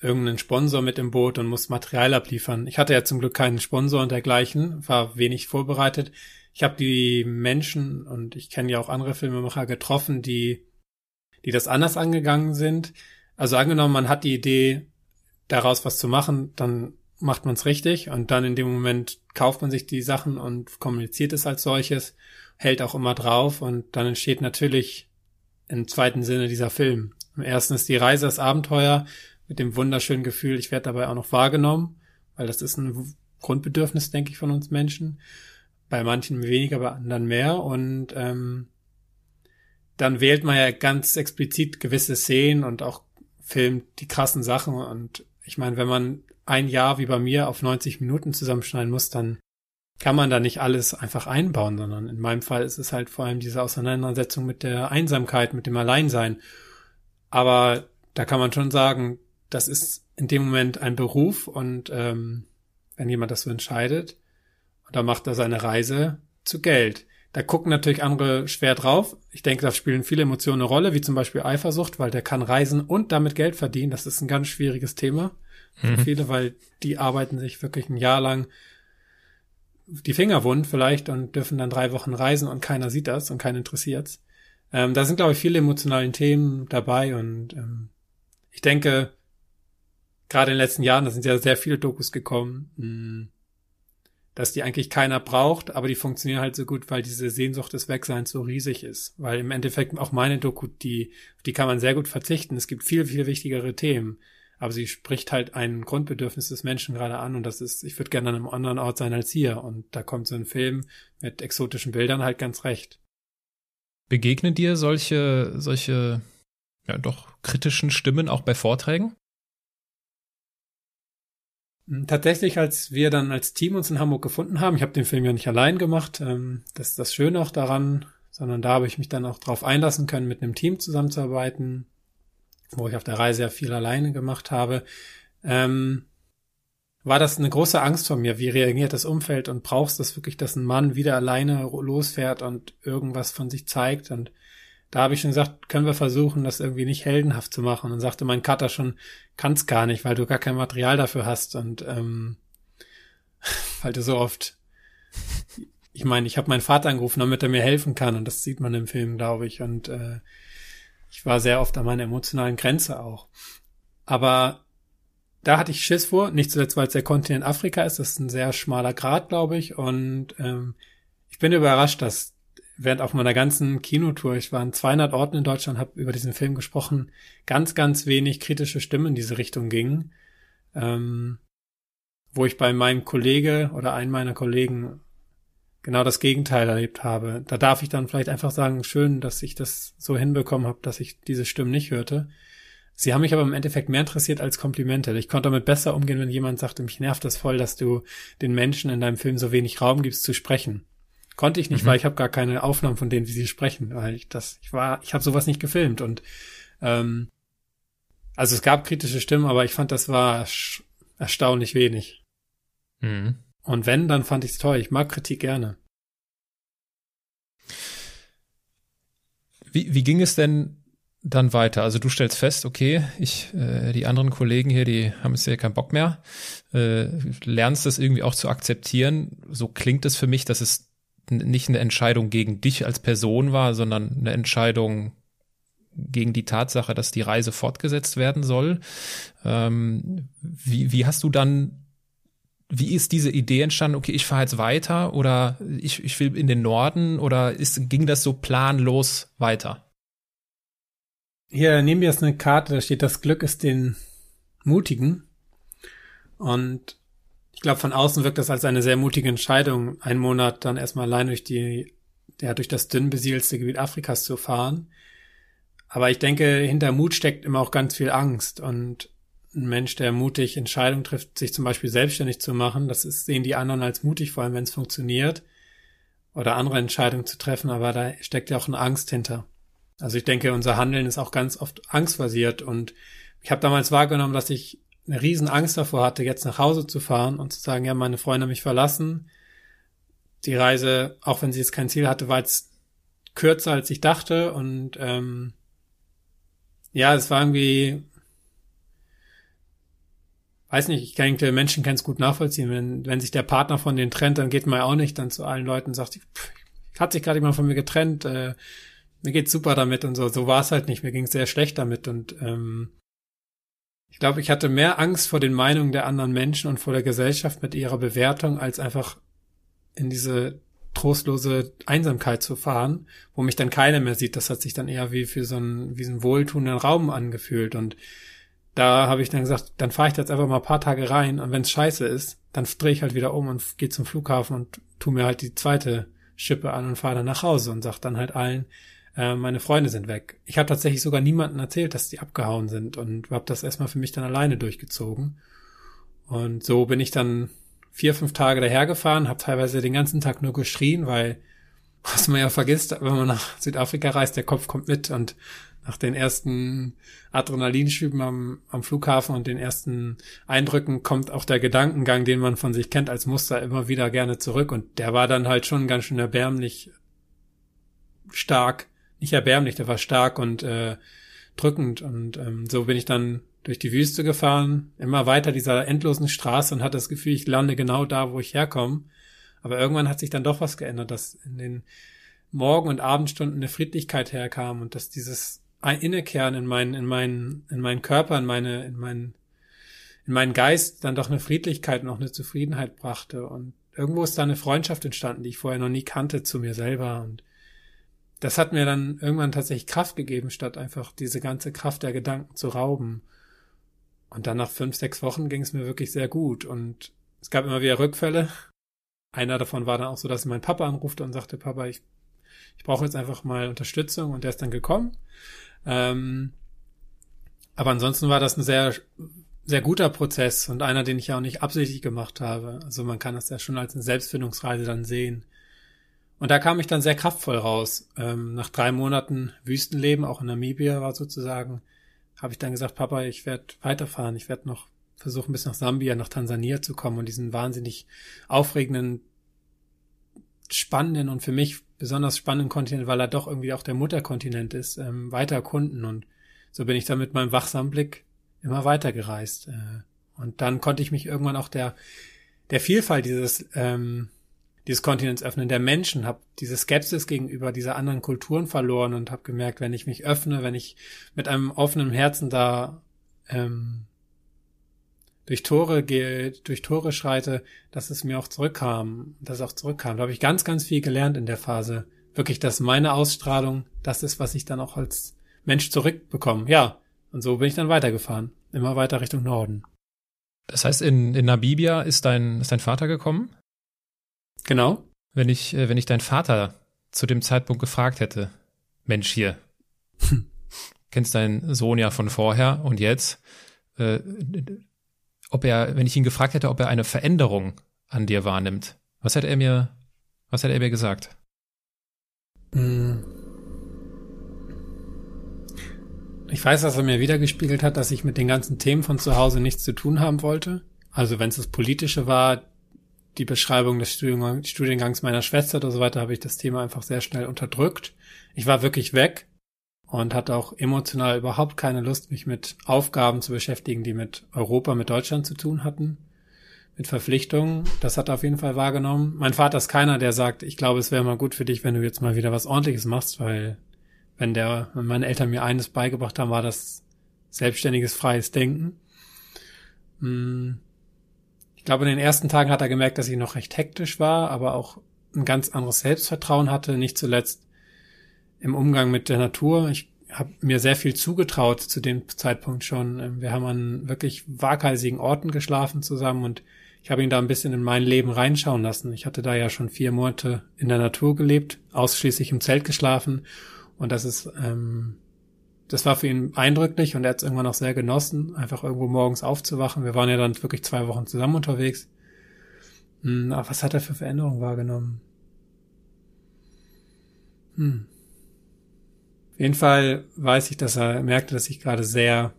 A: irgendeinen Sponsor mit im Boot und muss Material abliefern. Ich hatte ja zum Glück keinen Sponsor und dergleichen, war wenig vorbereitet. Ich habe die Menschen und ich kenne ja auch andere Filmemacher getroffen, die die das anders angegangen sind. Also angenommen, man hat die Idee, daraus was zu machen, dann macht man es richtig und dann in dem Moment kauft man sich die Sachen und kommuniziert es als solches, hält auch immer drauf und dann entsteht natürlich im zweiten Sinne dieser Film. Im ersten ist die Reise, das Abenteuer mit dem wunderschönen Gefühl, ich werde dabei auch noch wahrgenommen, weil das ist ein Grundbedürfnis, denke ich, von uns Menschen. Bei manchen weniger, bei anderen mehr und ähm, dann wählt man ja ganz explizit gewisse Szenen und auch filmt die krassen Sachen und ich meine, wenn man ein Jahr wie bei mir auf 90 Minuten zusammenschneiden muss, dann kann man da nicht alles einfach einbauen, sondern in meinem Fall ist es halt vor allem diese Auseinandersetzung mit der Einsamkeit, mit dem Alleinsein. Aber da kann man schon sagen, das ist in dem Moment ein Beruf und ähm, wenn jemand das so entscheidet, dann macht er seine Reise zu Geld. Da gucken natürlich andere schwer drauf. Ich denke, da spielen viele Emotionen eine Rolle, wie zum Beispiel Eifersucht, weil der kann reisen und damit Geld verdienen. Das ist ein ganz schwieriges Thema mhm. viele, weil die arbeiten sich wirklich ein Jahr lang die Finger wund vielleicht und dürfen dann drei Wochen reisen und keiner sieht das und keiner interessiert's. Ähm, da sind, glaube ich, viele emotionale Themen dabei und ähm, ich denke, gerade in den letzten Jahren, da sind ja sehr viele Dokus gekommen, hm, dass die eigentlich keiner braucht, aber die funktionieren halt so gut, weil diese Sehnsucht des Wegseins so riesig ist. Weil im Endeffekt auch meine Doku, die, die kann man sehr gut verzichten. Es gibt viel, viel wichtigere Themen. Aber sie spricht halt ein Grundbedürfnis des Menschen gerade an und das ist, ich würde gerne an einem anderen Ort sein als hier. Und da kommt so ein Film mit exotischen Bildern halt ganz recht.
C: Begegnen dir solche, solche, ja, doch kritischen Stimmen auch bei Vorträgen?
A: Hm, tatsächlich, als wir dann als Team uns in Hamburg gefunden haben, ich habe den Film ja nicht allein gemacht, ähm, das ist das Schöne auch daran, sondern da habe ich mich dann auch darauf einlassen können, mit einem Team zusammenzuarbeiten, wo ich auf der Reise ja viel alleine gemacht habe. Ähm, war das eine große Angst von mir. Wie reagiert das Umfeld und brauchst du das wirklich, dass ein Mann wieder alleine losfährt und irgendwas von sich zeigt? Und da habe ich schon gesagt, können wir versuchen, das irgendwie nicht heldenhaft zu machen. Und dann sagte mein Cutter schon, kannst gar nicht, weil du gar kein Material dafür hast und ähm, weil du so oft. Ich meine, ich habe meinen Vater angerufen, damit er mir helfen kann und das sieht man im Film, glaube ich. Und äh, ich war sehr oft an meiner emotionalen Grenze auch. Aber da hatte ich Schiss vor, nicht zuletzt, weil es der Kontinent Afrika ist. Das ist ein sehr schmaler Grad, glaube ich. Und ähm, ich bin überrascht, dass während auf meiner ganzen Kinotour, ich war in 200 Orten in Deutschland, habe über diesen Film gesprochen, ganz, ganz wenig kritische Stimmen in diese Richtung gingen. Ähm, wo ich bei meinem Kollege oder einem meiner Kollegen genau das Gegenteil erlebt habe. Da darf ich dann vielleicht einfach sagen, schön, dass ich das so hinbekommen habe, dass ich diese Stimmen nicht hörte. Sie haben mich aber im Endeffekt mehr interessiert als Komplimente. Ich konnte damit besser umgehen, wenn jemand sagte, mich nervt das voll, dass du den Menschen in deinem Film so wenig Raum gibst zu sprechen. Konnte ich nicht, mhm. weil ich habe gar keine Aufnahmen von denen, wie sie sprechen, weil ich das, ich war, ich habe sowas nicht gefilmt und ähm, also es gab kritische Stimmen, aber ich fand, das war erstaunlich wenig. Mhm. Und wenn, dann fand ich es toll. Ich mag Kritik gerne.
C: Wie, wie ging es denn dann weiter? Also du stellst fest, okay, ich, äh, die anderen Kollegen hier, die haben jetzt ja keinen Bock mehr. Äh, lernst das irgendwie auch zu akzeptieren. So klingt es für mich, dass es nicht eine Entscheidung gegen dich als Person war, sondern eine Entscheidung gegen die Tatsache, dass die Reise fortgesetzt werden soll. Ähm, wie, wie hast du dann, wie ist diese Idee entstanden, okay, ich fahre jetzt weiter oder ich, ich will in den Norden oder ist, ging das so planlos weiter?
A: Hier, nehmen wir jetzt eine Karte, da steht, das Glück ist den Mutigen. Und ich glaube, von außen wirkt das als eine sehr mutige Entscheidung, einen Monat dann erstmal allein durch die, ja, durch das dünn besiedelste Gebiet Afrikas zu fahren. Aber ich denke, hinter Mut steckt immer auch ganz viel Angst. Und ein Mensch, der mutig Entscheidungen trifft, sich zum Beispiel selbstständig zu machen, das ist, sehen die anderen als mutig, vor allem wenn es funktioniert. Oder andere Entscheidungen zu treffen, aber da steckt ja auch eine Angst hinter. Also ich denke, unser Handeln ist auch ganz oft angstbasiert. Und ich habe damals wahrgenommen, dass ich eine riesen Angst davor hatte, jetzt nach Hause zu fahren und zu sagen, ja, meine Freunde haben mich verlassen. Die Reise, auch wenn sie jetzt kein Ziel hatte, war jetzt kürzer, als ich dachte. Und ähm, ja, es war irgendwie, weiß nicht, ich denke, Menschen können es gut nachvollziehen. Wenn, wenn sich der Partner von denen trennt, dann geht man ja auch nicht dann zu allen Leuten und sagt, pff, hat sich gerade jemand von mir getrennt, äh, mir geht's super damit und so. So war es halt nicht. Mir ging es sehr schlecht damit und ähm, ich glaube, ich hatte mehr Angst vor den Meinungen der anderen Menschen und vor der Gesellschaft mit ihrer Bewertung, als einfach in diese trostlose Einsamkeit zu fahren, wo mich dann keiner mehr sieht. Das hat sich dann eher wie für so einen, wie so einen wohltuenden Raum angefühlt. Und da habe ich dann gesagt, dann fahre ich jetzt einfach mal ein paar Tage rein und wenn es scheiße ist, dann drehe ich halt wieder um und gehe zum Flughafen und tu mir halt die zweite Schippe an und fahre dann nach Hause und sag dann halt allen, äh, meine Freunde sind weg. Ich habe tatsächlich sogar niemanden erzählt, dass die abgehauen sind und habe das erstmal für mich dann alleine durchgezogen. Und so bin ich dann vier, fünf Tage dahergefahren, habe teilweise den ganzen Tag nur geschrien, weil was man ja vergisst, wenn man nach Südafrika reist, der Kopf kommt mit und nach den ersten Adrenalinschüben am, am Flughafen und den ersten Eindrücken kommt auch der Gedankengang, den man von sich kennt als Muster, immer wieder gerne zurück. Und der war dann halt schon ganz schön erbärmlich stark nicht erbärmlich, der war stark und äh, drückend. Und ähm, so bin ich dann durch die Wüste gefahren, immer weiter dieser endlosen Straße und hatte das Gefühl, ich lande genau da, wo ich herkomme. Aber irgendwann hat sich dann doch was geändert, dass in den Morgen- und Abendstunden eine Friedlichkeit herkam und dass dieses Innekehren in meinen, in meinen, in meinen Körper, in meine, in meinen, in meinen Geist dann doch eine Friedlichkeit und auch eine Zufriedenheit brachte. Und irgendwo ist da eine Freundschaft entstanden, die ich vorher noch nie kannte zu mir selber. Und das hat mir dann irgendwann tatsächlich Kraft gegeben, statt einfach diese ganze Kraft der Gedanken zu rauben. Und dann nach fünf, sechs Wochen ging es mir wirklich sehr gut. Und es gab immer wieder Rückfälle. Einer davon war dann auch so, dass mein Papa anrufte und sagte, Papa, ich, ich brauche jetzt einfach mal Unterstützung. Und der ist dann gekommen. Ähm, aber ansonsten war das ein sehr sehr guter Prozess und einer, den ich ja auch nicht absichtlich gemacht habe. Also man kann das ja schon als eine Selbstfindungsreise dann sehen. Und da kam ich dann sehr kraftvoll raus. Ähm, nach drei Monaten Wüstenleben, auch in Namibia war sozusagen, habe ich dann gesagt, Papa, ich werde weiterfahren. Ich werde noch versuchen, bis nach Sambia, nach Tansania zu kommen und diesen wahnsinnig aufregenden, spannenden und für mich besonders spannenden Kontinent, weil er doch irgendwie auch der Mutterkontinent ist, ähm, weiter erkunden. Und so bin ich dann mit meinem wachsamen Blick immer weiter gereist. Äh, und dann konnte ich mich irgendwann auch der, der Vielfalt dieses, ähm, dieses Kontinents öffnen, der Menschen, habe diese Skepsis gegenüber dieser anderen Kulturen verloren und habe gemerkt, wenn ich mich öffne, wenn ich mit einem offenen Herzen da ähm, durch Tore gehe, durch Tore schreite, dass es mir auch zurückkam, dass es auch zurückkam. Da habe ich ganz, ganz viel gelernt in der Phase. Wirklich, dass meine Ausstrahlung, das ist, was ich dann auch als Mensch zurückbekomme. Ja, und so bin ich dann weitergefahren. Immer weiter Richtung Norden.
C: Das heißt, in, in Namibia ist dein, ist dein Vater gekommen?
A: Genau.
C: Wenn ich, äh, wenn ich deinen Vater zu dem Zeitpunkt gefragt hätte, Mensch hier, kennst deinen Sohn ja von vorher und jetzt, äh, ob er, wenn ich ihn gefragt hätte, ob er eine Veränderung an dir wahrnimmt, was hätte er mir, was hätte er mir gesagt?
A: Hm. Ich weiß, dass er mir wiedergespiegelt hat, dass ich mit den ganzen Themen von zu Hause nichts zu tun haben wollte. Also wenn es das Politische war, die Beschreibung des Studiengangs meiner Schwester oder so weiter, habe ich das Thema einfach sehr schnell unterdrückt. Ich war wirklich weg und hatte auch emotional überhaupt keine Lust, mich mit Aufgaben zu beschäftigen, die mit Europa, mit Deutschland zu tun hatten, mit Verpflichtungen. Das hat er auf jeden Fall wahrgenommen. Mein Vater ist keiner, der sagt, ich glaube, es wäre mal gut für dich, wenn du jetzt mal wieder was Ordentliches machst, weil wenn der, wenn meine Eltern mir eines beigebracht haben, war das selbstständiges, freies Denken. Hm. Ich glaube, in den ersten Tagen hat er gemerkt, dass ich noch recht hektisch war, aber auch ein ganz anderes Selbstvertrauen hatte, nicht zuletzt im Umgang mit der Natur. Ich habe mir sehr viel zugetraut zu dem Zeitpunkt schon. Wir haben an wirklich waghalsigen Orten geschlafen zusammen und ich habe ihn da ein bisschen in mein Leben reinschauen lassen. Ich hatte da ja schon vier Monate in der Natur gelebt, ausschließlich im Zelt geschlafen und das ist, ähm, das war für ihn eindrücklich und er hat es irgendwann auch sehr genossen, einfach irgendwo morgens aufzuwachen. Wir waren ja dann wirklich zwei Wochen zusammen unterwegs. Hm, aber was hat er für Veränderungen wahrgenommen? Hm. Jeden Fall weiß ich, dass er merkte, dass ich gerade sehr,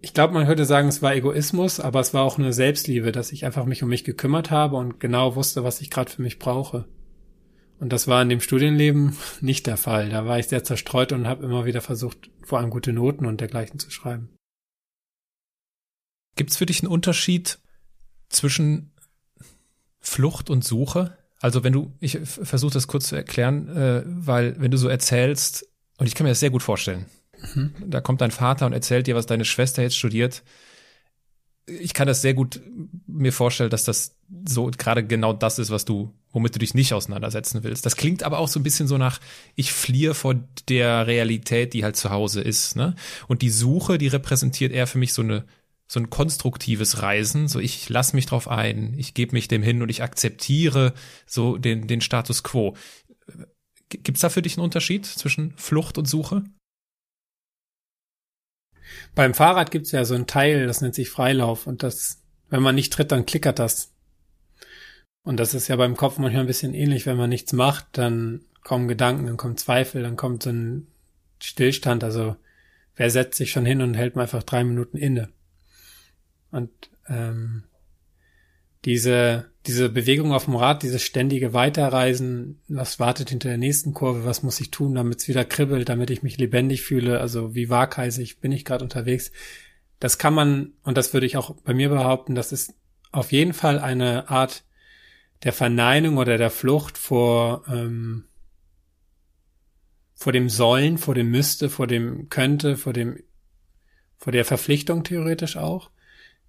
A: ich glaube, man könnte sagen, es war Egoismus, aber es war auch eine Selbstliebe, dass ich einfach mich um mich gekümmert habe und genau wusste, was ich gerade für mich brauche. Und das war in dem Studienleben nicht der Fall. Da war ich sehr zerstreut und habe immer wieder versucht, vor allem gute Noten und dergleichen zu schreiben.
C: Gibt es für dich einen Unterschied zwischen Flucht und Suche? Also wenn du, ich versuche das kurz zu erklären, äh, weil wenn du so erzählst, und ich kann mir das sehr gut vorstellen, mhm. da kommt dein Vater und erzählt dir, was deine Schwester jetzt studiert. Ich kann das sehr gut mir vorstellen, dass das so gerade genau das ist, was du womit du dich nicht auseinandersetzen willst. Das klingt aber auch so ein bisschen so nach, ich fliehe vor der Realität, die halt zu Hause ist. Ne? Und die Suche, die repräsentiert eher für mich so eine so ein konstruktives Reisen, so ich lass mich drauf ein, ich gebe mich dem hin und ich akzeptiere so den, den Status quo. Gibt's da für dich einen Unterschied zwischen Flucht und Suche?
A: Beim Fahrrad gibt's ja so ein Teil, das nennt sich Freilauf und das, wenn man nicht tritt, dann klickert das. Und das ist ja beim Kopf manchmal ein bisschen ähnlich, wenn man nichts macht, dann kommen Gedanken, dann kommen Zweifel, dann kommt so ein Stillstand. Also wer setzt sich schon hin und hält mal einfach drei Minuten inne? Und ähm, diese, diese Bewegung auf dem Rad, dieses ständige Weiterreisen, was wartet hinter der nächsten Kurve, was muss ich tun, damit es wieder kribbelt, damit ich mich lebendig fühle, also wie waghalsig bin ich gerade unterwegs. Das kann man, und das würde ich auch bei mir behaupten, das ist auf jeden Fall eine Art der Verneinung oder der Flucht vor, ähm, vor dem Sollen, vor dem Müsste, vor dem Könnte, vor dem, vor der Verpflichtung theoretisch auch,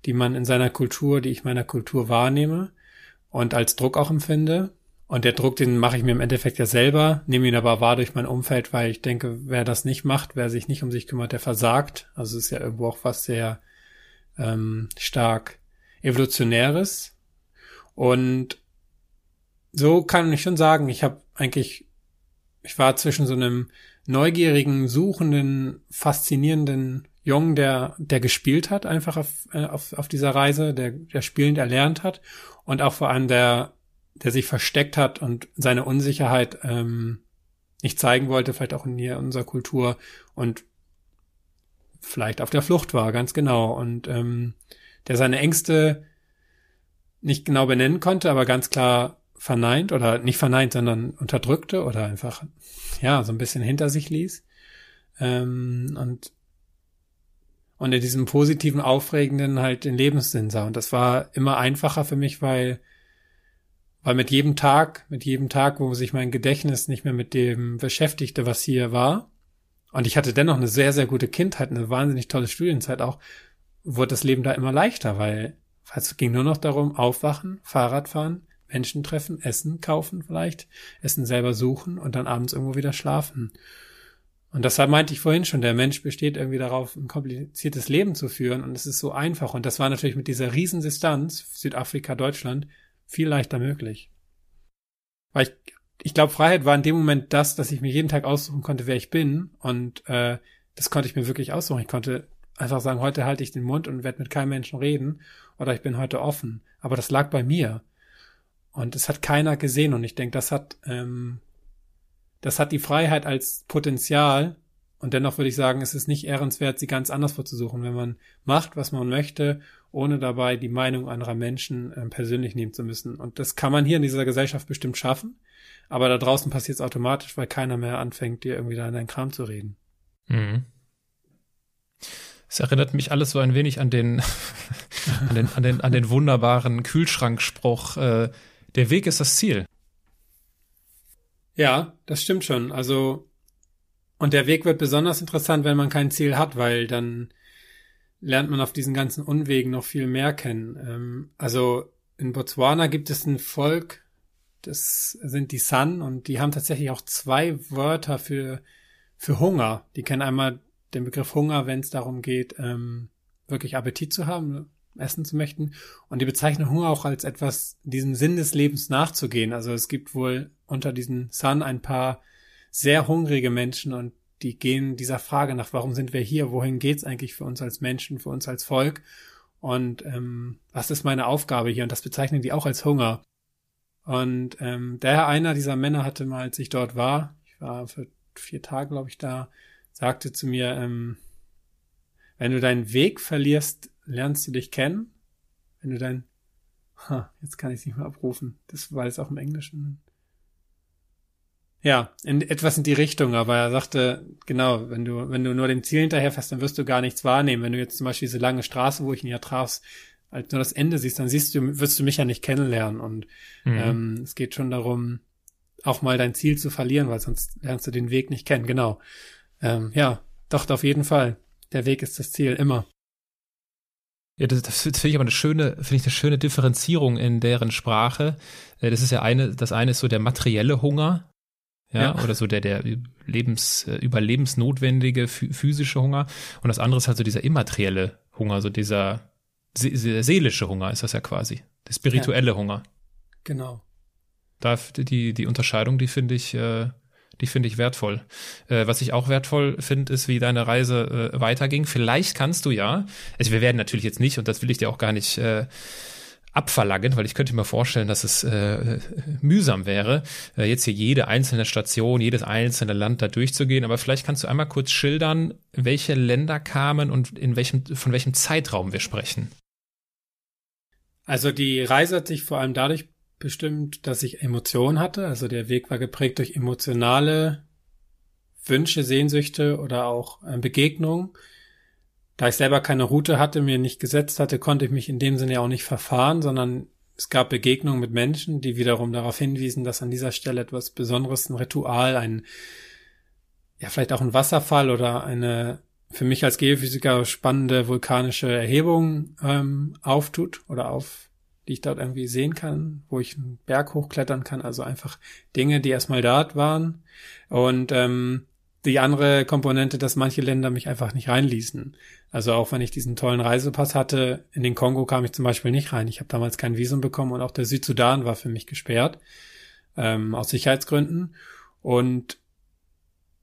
A: die man in seiner Kultur, die ich meiner Kultur wahrnehme und als Druck auch empfinde. Und der Druck, den mache ich mir im Endeffekt ja selber, nehme ihn aber wahr durch mein Umfeld, weil ich denke, wer das nicht macht, wer sich nicht um sich kümmert, der versagt. Also es ist ja irgendwo auch was sehr ähm, stark evolutionäres. Und so kann ich schon sagen, ich habe eigentlich, ich war zwischen so einem neugierigen, suchenden, faszinierenden Jungen, der, der gespielt hat, einfach auf, äh, auf, auf dieser Reise, der, der spielend erlernt hat und auch vor allem der, der sich versteckt hat und seine Unsicherheit ähm, nicht zeigen wollte, vielleicht auch in hier unserer Kultur und vielleicht auf der Flucht war, ganz genau. Und ähm, der seine Ängste nicht genau benennen konnte, aber ganz klar verneint oder nicht verneint, sondern unterdrückte oder einfach, ja, so ein bisschen hinter sich ließ. Ähm, und, und in diesem positiven, aufregenden halt den Lebenssinn sah. Und das war immer einfacher für mich, weil, weil mit jedem Tag, mit jedem Tag, wo sich mein Gedächtnis nicht mehr mit dem beschäftigte, was hier war, und ich hatte dennoch eine sehr, sehr gute Kindheit, eine wahnsinnig tolle Studienzeit auch, wurde das Leben da immer leichter, weil es ging nur noch darum, aufwachen, Fahrrad fahren, Menschen treffen, Essen kaufen vielleicht, Essen selber suchen und dann abends irgendwo wieder schlafen. Und deshalb meinte ich vorhin schon, der Mensch besteht irgendwie darauf, ein kompliziertes Leben zu führen und es ist so einfach. Und das war natürlich mit dieser Riesendistanz, Südafrika, Deutschland, viel leichter möglich. Weil ich, ich glaube, Freiheit war in dem Moment das, dass ich mir jeden Tag aussuchen konnte, wer ich bin. Und äh, das konnte ich mir wirklich aussuchen. Ich konnte einfach sagen, heute halte ich den Mund und werde mit keinem Menschen reden oder ich bin heute offen. Aber das lag bei mir. Und es hat keiner gesehen. Und ich denke, das hat, ähm, das hat die Freiheit als Potenzial. Und dennoch würde ich sagen, es ist nicht ehrenswert, sie ganz anders vorzusuchen, wenn man macht, was man möchte, ohne dabei die Meinung anderer Menschen äh, persönlich nehmen zu müssen. Und das kann man hier in dieser Gesellschaft bestimmt schaffen. Aber da draußen passiert es automatisch, weil keiner mehr anfängt, dir irgendwie da in deinen Kram zu reden. Mhm.
C: Es erinnert mich alles so ein wenig an den, an den, an den, an den wunderbaren Kühlschrankspruch, äh, der Weg ist das Ziel.
A: Ja, das stimmt schon. Also, und der Weg wird besonders interessant, wenn man kein Ziel hat, weil dann lernt man auf diesen ganzen Unwegen noch viel mehr kennen. Ähm, also in Botswana gibt es ein Volk, das sind die San und die haben tatsächlich auch zwei Wörter für, für Hunger. Die kennen einmal den Begriff Hunger, wenn es darum geht, ähm, wirklich Appetit zu haben, essen zu möchten. Und die bezeichnen Hunger auch als etwas, diesem Sinn des Lebens nachzugehen. Also es gibt wohl unter diesen Sun ein paar sehr hungrige Menschen und die gehen dieser Frage nach, warum sind wir hier? Wohin geht's eigentlich für uns als Menschen, für uns als Volk? Und ähm, was ist meine Aufgabe hier? Und das bezeichnen die auch als Hunger. Und ähm, der einer dieser Männer hatte mal, als ich dort war, ich war für vier Tage, glaube ich, da, sagte zu mir, ähm, wenn du deinen Weg verlierst, lernst du dich kennen. Wenn du dein, ha, jetzt kann ich es nicht mehr abrufen. Das war jetzt auch im Englischen. Ja, in, etwas in die Richtung, aber er sagte, genau, wenn du, wenn du nur dem Ziel hinterherfährst, dann wirst du gar nichts wahrnehmen. Wenn du jetzt zum Beispiel diese lange Straße, wo ich ihn ja traf, als nur das Ende siehst, dann siehst du, wirst du mich ja nicht kennenlernen. Und mhm. ähm, es geht schon darum, auch mal dein Ziel zu verlieren, weil sonst lernst du den Weg nicht kennen. Genau. Ähm, ja, doch, auf jeden Fall. Der Weg ist das Ziel, immer.
C: Ja, das, das finde ich aber eine schöne, finde ich eine schöne Differenzierung in deren Sprache. Äh, das ist ja eine, das eine ist so der materielle Hunger, ja, ja. oder so der, der Lebens, äh, überlebensnotwendige physische Hunger. Und das andere ist halt so dieser immaterielle Hunger, so dieser se seelische Hunger ist das ja quasi. Der spirituelle ja. Hunger.
A: Genau.
C: Da, die, die Unterscheidung, die finde ich, äh, die finde ich wertvoll. Äh, was ich auch wertvoll finde, ist, wie deine Reise äh, weiterging. Vielleicht kannst du ja, also wir werden natürlich jetzt nicht, und das will ich dir auch gar nicht äh, abverlangen, weil ich könnte mir vorstellen, dass es äh, mühsam wäre, äh, jetzt hier jede einzelne Station, jedes einzelne Land da durchzugehen. Aber vielleicht kannst du einmal kurz schildern, welche Länder kamen und in welchem, von welchem Zeitraum wir sprechen.
A: Also die Reise hat sich vor allem dadurch bestimmt, dass ich Emotionen hatte. Also der Weg war geprägt durch emotionale Wünsche, Sehnsüchte oder auch äh, Begegnungen. Da ich selber keine Route hatte, mir nicht gesetzt hatte, konnte ich mich in dem Sinne auch nicht verfahren, sondern es gab Begegnungen mit Menschen, die wiederum darauf hinwiesen, dass an dieser Stelle etwas Besonderes, ein Ritual, ein, ja, vielleicht auch ein Wasserfall oder eine für mich als Geophysiker spannende vulkanische Erhebungen ähm, auftut oder auf, die ich dort irgendwie sehen kann, wo ich einen Berg hochklettern kann. Also einfach Dinge, die erstmal dort waren. Und ähm, die andere Komponente, dass manche Länder mich einfach nicht reinließen. Also auch wenn ich diesen tollen Reisepass hatte, in den Kongo kam ich zum Beispiel nicht rein. Ich habe damals kein Visum bekommen und auch der Südsudan war für mich gesperrt ähm, aus Sicherheitsgründen. Und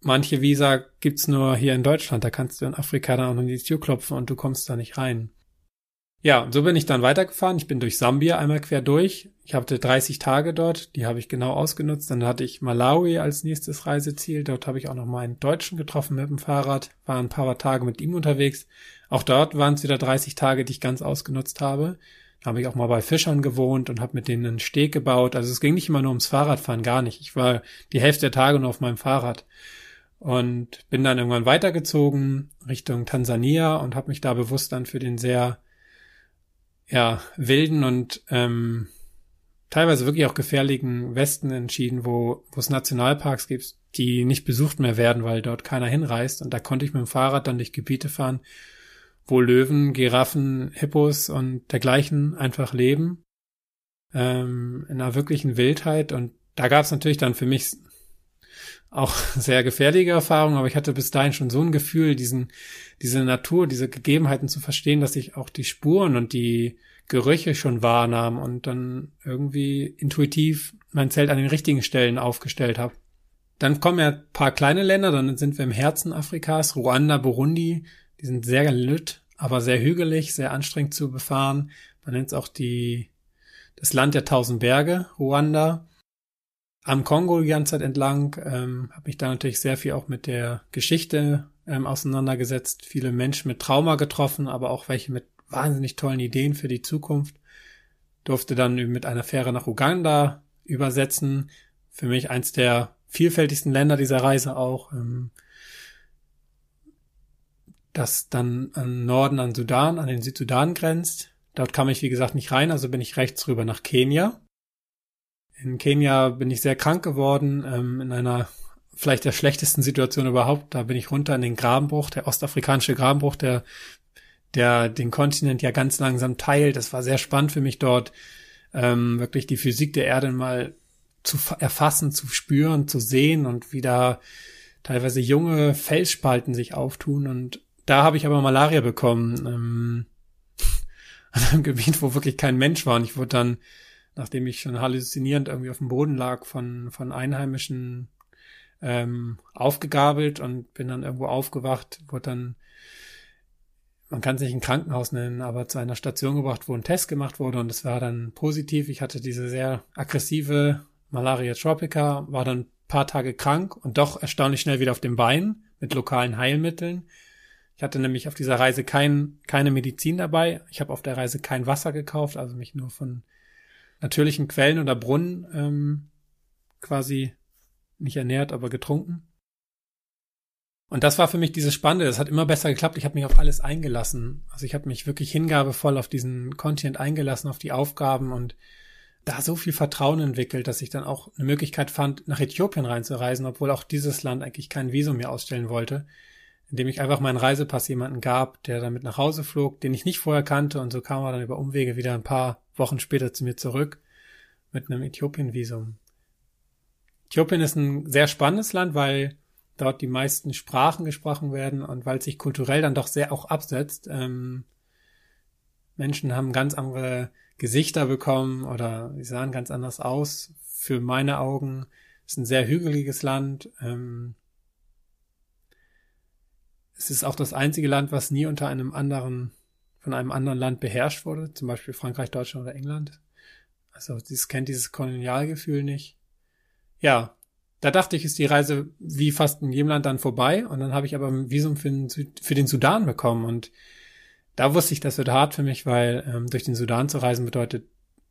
A: manche Visa gibt's nur hier in Deutschland. Da kannst du in Afrika dann auch noch in die Tür klopfen und du kommst da nicht rein. Ja, so bin ich dann weitergefahren. Ich bin durch Sambia einmal quer durch. Ich hatte 30 Tage dort, die habe ich genau ausgenutzt. Dann hatte ich Malawi als nächstes Reiseziel. Dort habe ich auch noch mal einen Deutschen getroffen mit dem Fahrrad, war ein paar Tage mit ihm unterwegs. Auch dort waren es wieder 30 Tage, die ich ganz ausgenutzt habe. Da habe ich auch mal bei Fischern gewohnt und habe mit denen einen Steg gebaut. Also es ging nicht immer nur ums Fahrradfahren, gar nicht. Ich war die Hälfte der Tage nur auf meinem Fahrrad und bin dann irgendwann weitergezogen Richtung Tansania und habe mich da bewusst dann für den sehr ja, wilden und ähm, teilweise wirklich auch gefährlichen Westen entschieden, wo, wo es Nationalparks gibt, die nicht besucht mehr werden, weil dort keiner hinreist. Und da konnte ich mit dem Fahrrad dann durch Gebiete fahren, wo Löwen, Giraffen, Hippos und dergleichen einfach leben. Ähm, in einer wirklichen Wildheit. Und da gab es natürlich dann für mich auch sehr gefährliche Erfahrungen, aber ich hatte bis dahin schon so ein Gefühl, diesen, diese Natur, diese Gegebenheiten zu verstehen, dass ich auch die Spuren und die Gerüche schon wahrnahm und dann irgendwie intuitiv mein Zelt an den richtigen Stellen aufgestellt habe. Dann kommen ja ein paar kleine Länder, dann sind wir im Herzen Afrikas, Ruanda, Burundi, die sind sehr lütt, aber sehr hügelig, sehr anstrengend zu befahren. Man nennt es auch die, das Land der tausend Berge, Ruanda am Kongo die ganze Zeit entlang, ähm, habe mich da natürlich sehr viel auch mit der Geschichte ähm, auseinandergesetzt, viele Menschen mit Trauma getroffen, aber auch welche mit wahnsinnig tollen Ideen für die Zukunft. Durfte dann mit einer Fähre nach Uganda übersetzen. Für mich eins der vielfältigsten Länder dieser Reise auch. Ähm, das dann am Norden an Sudan, an den Südsudan grenzt. Dort kam ich, wie gesagt, nicht rein, also bin ich rechts rüber nach Kenia. In Kenia bin ich sehr krank geworden, ähm, in einer vielleicht der schlechtesten Situation überhaupt. Da bin ich runter in den Grabenbruch, der ostafrikanische Grabenbruch, der, der den Kontinent ja ganz langsam teilt. Das war sehr spannend für mich dort, ähm, wirklich die Physik der Erde mal zu erfassen, zu spüren, zu sehen und wie da teilweise junge Felsspalten sich auftun. Und da habe ich aber Malaria bekommen, ähm, an einem Gebiet, wo wirklich kein Mensch war. Und ich wurde dann nachdem ich schon halluzinierend irgendwie auf dem Boden lag, von, von Einheimischen ähm, aufgegabelt und bin dann irgendwo aufgewacht, wurde dann, man kann es nicht ein Krankenhaus nennen, aber zu einer Station gebracht, wo ein Test gemacht wurde und es war dann positiv. Ich hatte diese sehr aggressive Malaria tropica, war dann paar Tage krank und doch erstaunlich schnell wieder auf dem Bein mit lokalen Heilmitteln. Ich hatte nämlich auf dieser Reise kein, keine Medizin dabei. Ich habe auf der Reise kein Wasser gekauft, also mich nur von natürlichen Quellen oder Brunnen ähm, quasi nicht ernährt, aber getrunken. Und das war für mich dieses Spannende. Es hat immer besser geklappt. Ich habe mich auf alles eingelassen. Also ich habe mich wirklich hingabevoll auf diesen Kontinent eingelassen, auf die Aufgaben und da so viel Vertrauen entwickelt, dass ich dann auch eine Möglichkeit fand, nach Äthiopien reinzureisen, obwohl auch dieses Land eigentlich kein Visum mehr ausstellen wollte, indem ich einfach meinen Reisepass jemanden gab, der damit nach Hause flog, den ich nicht vorher kannte und so kam er dann über Umwege wieder ein paar Wochen später zu mir zurück mit einem Äthiopien-Visum. Äthiopien ist ein sehr spannendes Land, weil dort die meisten Sprachen gesprochen werden und weil es sich kulturell dann doch sehr auch absetzt. Ähm, Menschen haben ganz andere Gesichter bekommen oder sie sahen ganz anders aus. Für meine Augen ist ein sehr hügeliges Land. Ähm, es ist auch das einzige Land, was nie unter einem anderen von einem anderen Land beherrscht wurde, zum Beispiel Frankreich, Deutschland oder England. Also dieses kennt dieses Kolonialgefühl nicht. Ja, da dachte ich, ist die Reise wie fast in jedem Land dann vorbei. Und dann habe ich aber ein Visum für den, für den Sudan bekommen. Und da wusste ich, das wird hart für mich, weil ähm, durch den Sudan zu reisen bedeutet,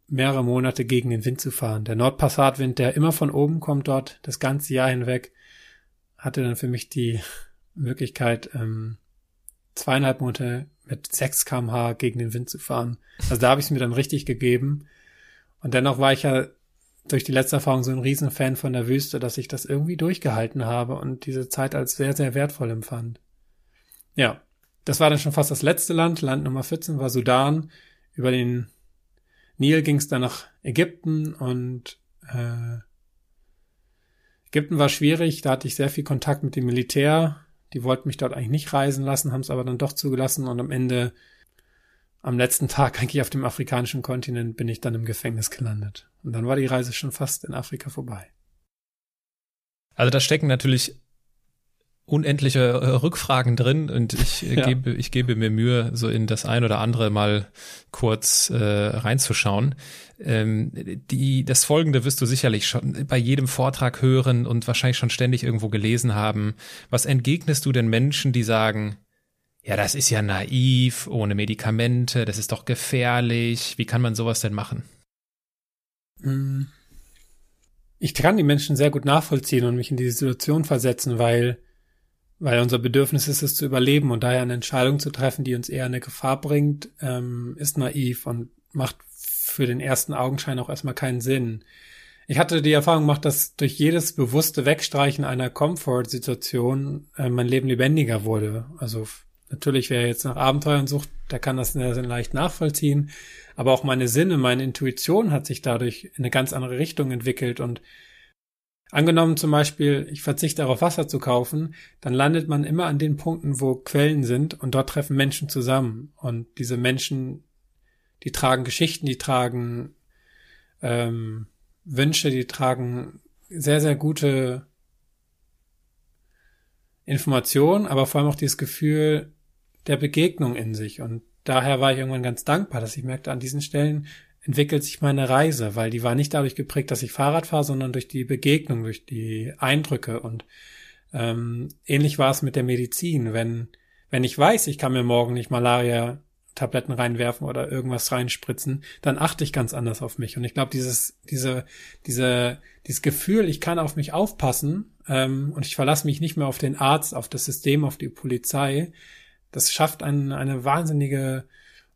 A: mehrere Monate gegen den Wind zu fahren. Der Nordpassatwind, der immer von oben kommt dort, das ganze Jahr hinweg, hatte dann für mich die Möglichkeit, ähm, zweieinhalb Monate mit 6 kmh gegen den Wind zu fahren. Also da habe ich es mir dann richtig gegeben. Und dennoch war ich ja durch die letzte Erfahrung so ein Riesenfan von der Wüste, dass ich das irgendwie durchgehalten habe und diese Zeit als sehr, sehr wertvoll empfand. Ja, das war dann schon fast das letzte Land. Land Nummer 14 war Sudan. Über den Nil ging es dann nach Ägypten und äh, Ägypten war schwierig. Da hatte ich sehr viel Kontakt mit dem Militär. Die wollten mich dort eigentlich nicht reisen lassen, haben es aber dann doch zugelassen und am Ende, am letzten Tag eigentlich auf dem afrikanischen Kontinent, bin ich dann im Gefängnis gelandet. Und dann war die Reise schon fast in Afrika vorbei.
C: Also da stecken natürlich unendliche äh, Rückfragen drin und ich äh, ja. gebe ich gebe mir Mühe so in das ein oder andere mal kurz äh, reinzuschauen. Ähm, die das Folgende wirst du sicherlich schon bei jedem Vortrag hören und wahrscheinlich schon ständig irgendwo gelesen haben. Was entgegnest du den Menschen, die sagen, ja, das ist ja naiv, ohne Medikamente, das ist doch gefährlich. Wie kann man sowas denn machen?
A: Mm. Ich kann die Menschen sehr gut nachvollziehen und mich in diese Situation versetzen, weil weil unser Bedürfnis ist es zu überleben und daher eine Entscheidung zu treffen, die uns eher eine Gefahr bringt, ähm, ist naiv und macht für den ersten Augenschein auch erstmal keinen Sinn. Ich hatte die Erfahrung gemacht, dass durch jedes bewusste Wegstreichen einer Comfort-Situation äh, mein Leben lebendiger wurde. Also natürlich, wer jetzt nach Abenteuern sucht, der kann das sehr, sehr leicht nachvollziehen. Aber auch meine Sinne, meine Intuition hat sich dadurch in eine ganz andere Richtung entwickelt und Angenommen zum Beispiel, ich verzichte darauf, Wasser zu kaufen, dann landet man immer an den Punkten, wo Quellen sind und dort treffen Menschen zusammen. Und diese Menschen, die tragen Geschichten, die tragen ähm, Wünsche, die tragen sehr, sehr gute Informationen, aber vor allem auch dieses Gefühl der Begegnung in sich. Und daher war ich irgendwann ganz dankbar, dass ich merkte, an diesen Stellen entwickelt sich meine Reise, weil die war nicht dadurch geprägt, dass ich Fahrrad fahre, sondern durch die Begegnung, durch die Eindrücke. Und ähm, ähnlich war es mit der Medizin. Wenn, wenn ich weiß, ich kann mir morgen nicht Malaria Tabletten reinwerfen oder irgendwas reinspritzen, dann achte ich ganz anders auf mich. Und ich glaube, dieses, diese, diese, dieses Gefühl, ich kann auf mich aufpassen ähm, und ich verlasse mich nicht mehr auf den Arzt, auf das System, auf die Polizei, das schafft ein, eine wahnsinnige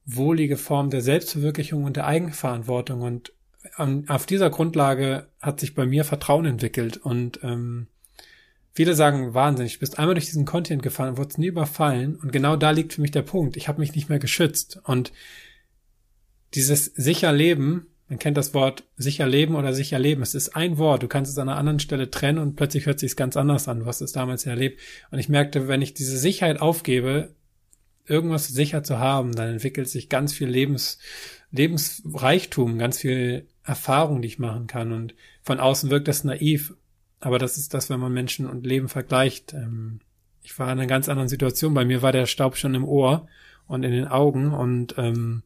A: wohlige Form der Selbstverwirklichung und der Eigenverantwortung. Und ähm, auf dieser Grundlage hat sich bei mir Vertrauen entwickelt. Und ähm, viele sagen, wahnsinnig, du bist einmal durch diesen Kontinent gefahren und wurdest nie überfallen. Und genau da liegt für mich der Punkt. Ich habe mich nicht mehr geschützt. Und dieses sicher Leben, man kennt das Wort sicher leben oder sicher leben. Es ist ein Wort. Du kannst es an einer anderen Stelle trennen und plötzlich hört sich ganz anders an. was es damals erlebt. Und ich merkte, wenn ich diese Sicherheit aufgebe, irgendwas sicher zu haben, dann entwickelt sich ganz viel Lebens, Lebensreichtum, ganz viel Erfahrung, die ich machen kann. Und von außen wirkt das naiv. Aber das ist das, wenn man Menschen und Leben vergleicht. Ähm, ich war in einer ganz anderen Situation. Bei mir war der Staub schon im Ohr und in den Augen und ähm,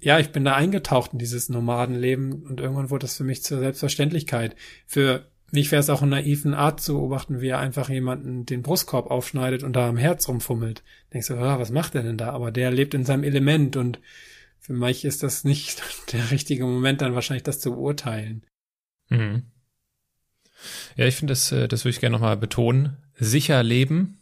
A: ja, ich bin da eingetaucht in dieses Nomadenleben und irgendwann wurde das für mich zur Selbstverständlichkeit. Für mich wäre es auch einen naiven Art zu beobachten, wie er einfach jemanden den Brustkorb aufschneidet und da am Herz rumfummelt. Denkst du, ah, was macht er denn da? Aber der lebt in seinem Element und für mich ist das nicht der richtige Moment, dann wahrscheinlich das zu beurteilen.
C: Mhm. Ja, ich finde, das, äh, das würde ich gerne nochmal betonen. Sicher leben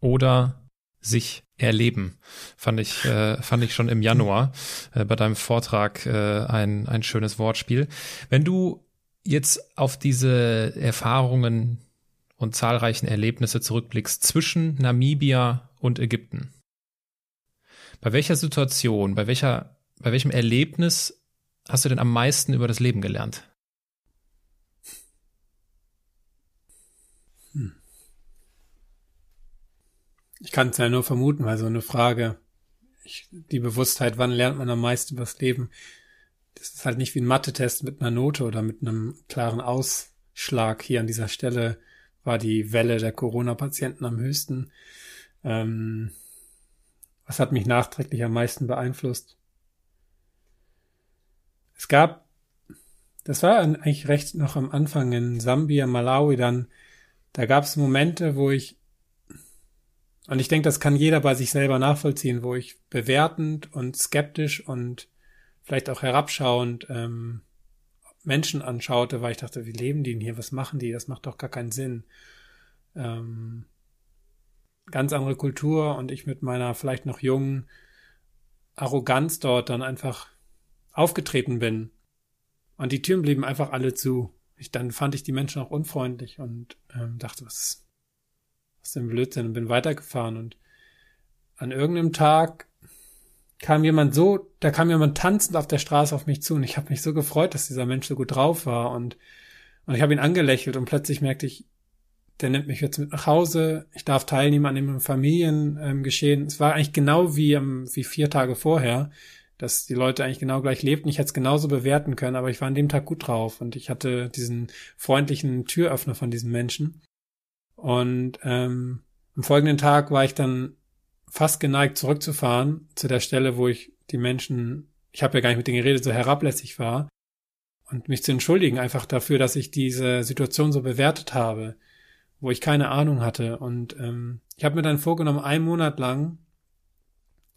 C: oder sich erleben. Fand ich, äh, fand ich schon im Januar äh, bei deinem Vortrag äh, ein, ein schönes Wortspiel. Wenn du jetzt auf diese Erfahrungen und zahlreichen Erlebnisse zurückblickst zwischen Namibia und Ägypten, bei welcher Situation, bei welcher, bei welchem Erlebnis hast du denn am meisten über das Leben gelernt?
A: Hm. Ich kann es ja nur vermuten, weil so eine Frage, ich, die Bewusstheit, wann lernt man am meisten über das Leben, das ist halt nicht wie ein Mathe-Test mit einer Note oder mit einem klaren Ausschlag. Hier an dieser Stelle war die Welle der Corona-Patienten am höchsten. Ähm, was hat mich nachträglich am meisten beeinflusst? Es gab, das war eigentlich recht noch am Anfang in Sambia, Malawi dann, da gab es Momente, wo ich, und ich denke, das kann jeder bei sich selber nachvollziehen, wo ich bewertend und skeptisch und vielleicht auch herabschauend ähm, Menschen anschaute, weil ich dachte, wie leben die denn hier? Was machen die? Das macht doch gar keinen Sinn. Ähm, ganz andere Kultur und ich mit meiner vielleicht noch jungen Arroganz dort dann einfach aufgetreten bin. Und die Türen blieben einfach alle zu. Ich, dann fand ich die Menschen auch unfreundlich und ähm, dachte, was, aus dem Blödsinn und bin weitergefahren und an irgendeinem Tag kam jemand so, da kam jemand tanzend auf der Straße auf mich zu und ich habe mich so gefreut, dass dieser Mensch so gut drauf war und und ich habe ihn angelächelt und plötzlich merkte ich, der nimmt mich jetzt mit nach Hause, ich darf teilnehmen an dem Familiengeschehen. Ähm, es war eigentlich genau wie, wie vier Tage vorher, dass die Leute eigentlich genau gleich lebten. Ich hätte es genauso bewerten können, aber ich war an dem Tag gut drauf und ich hatte diesen freundlichen Türöffner von diesem Menschen. Und ähm, am folgenden Tag war ich dann fast geneigt, zurückzufahren zu der Stelle, wo ich die Menschen, ich habe ja gar nicht mit denen geredet, so herablässig war und mich zu entschuldigen einfach dafür, dass ich diese Situation so bewertet habe wo ich keine Ahnung hatte. Und ähm, ich habe mir dann vorgenommen, einen Monat lang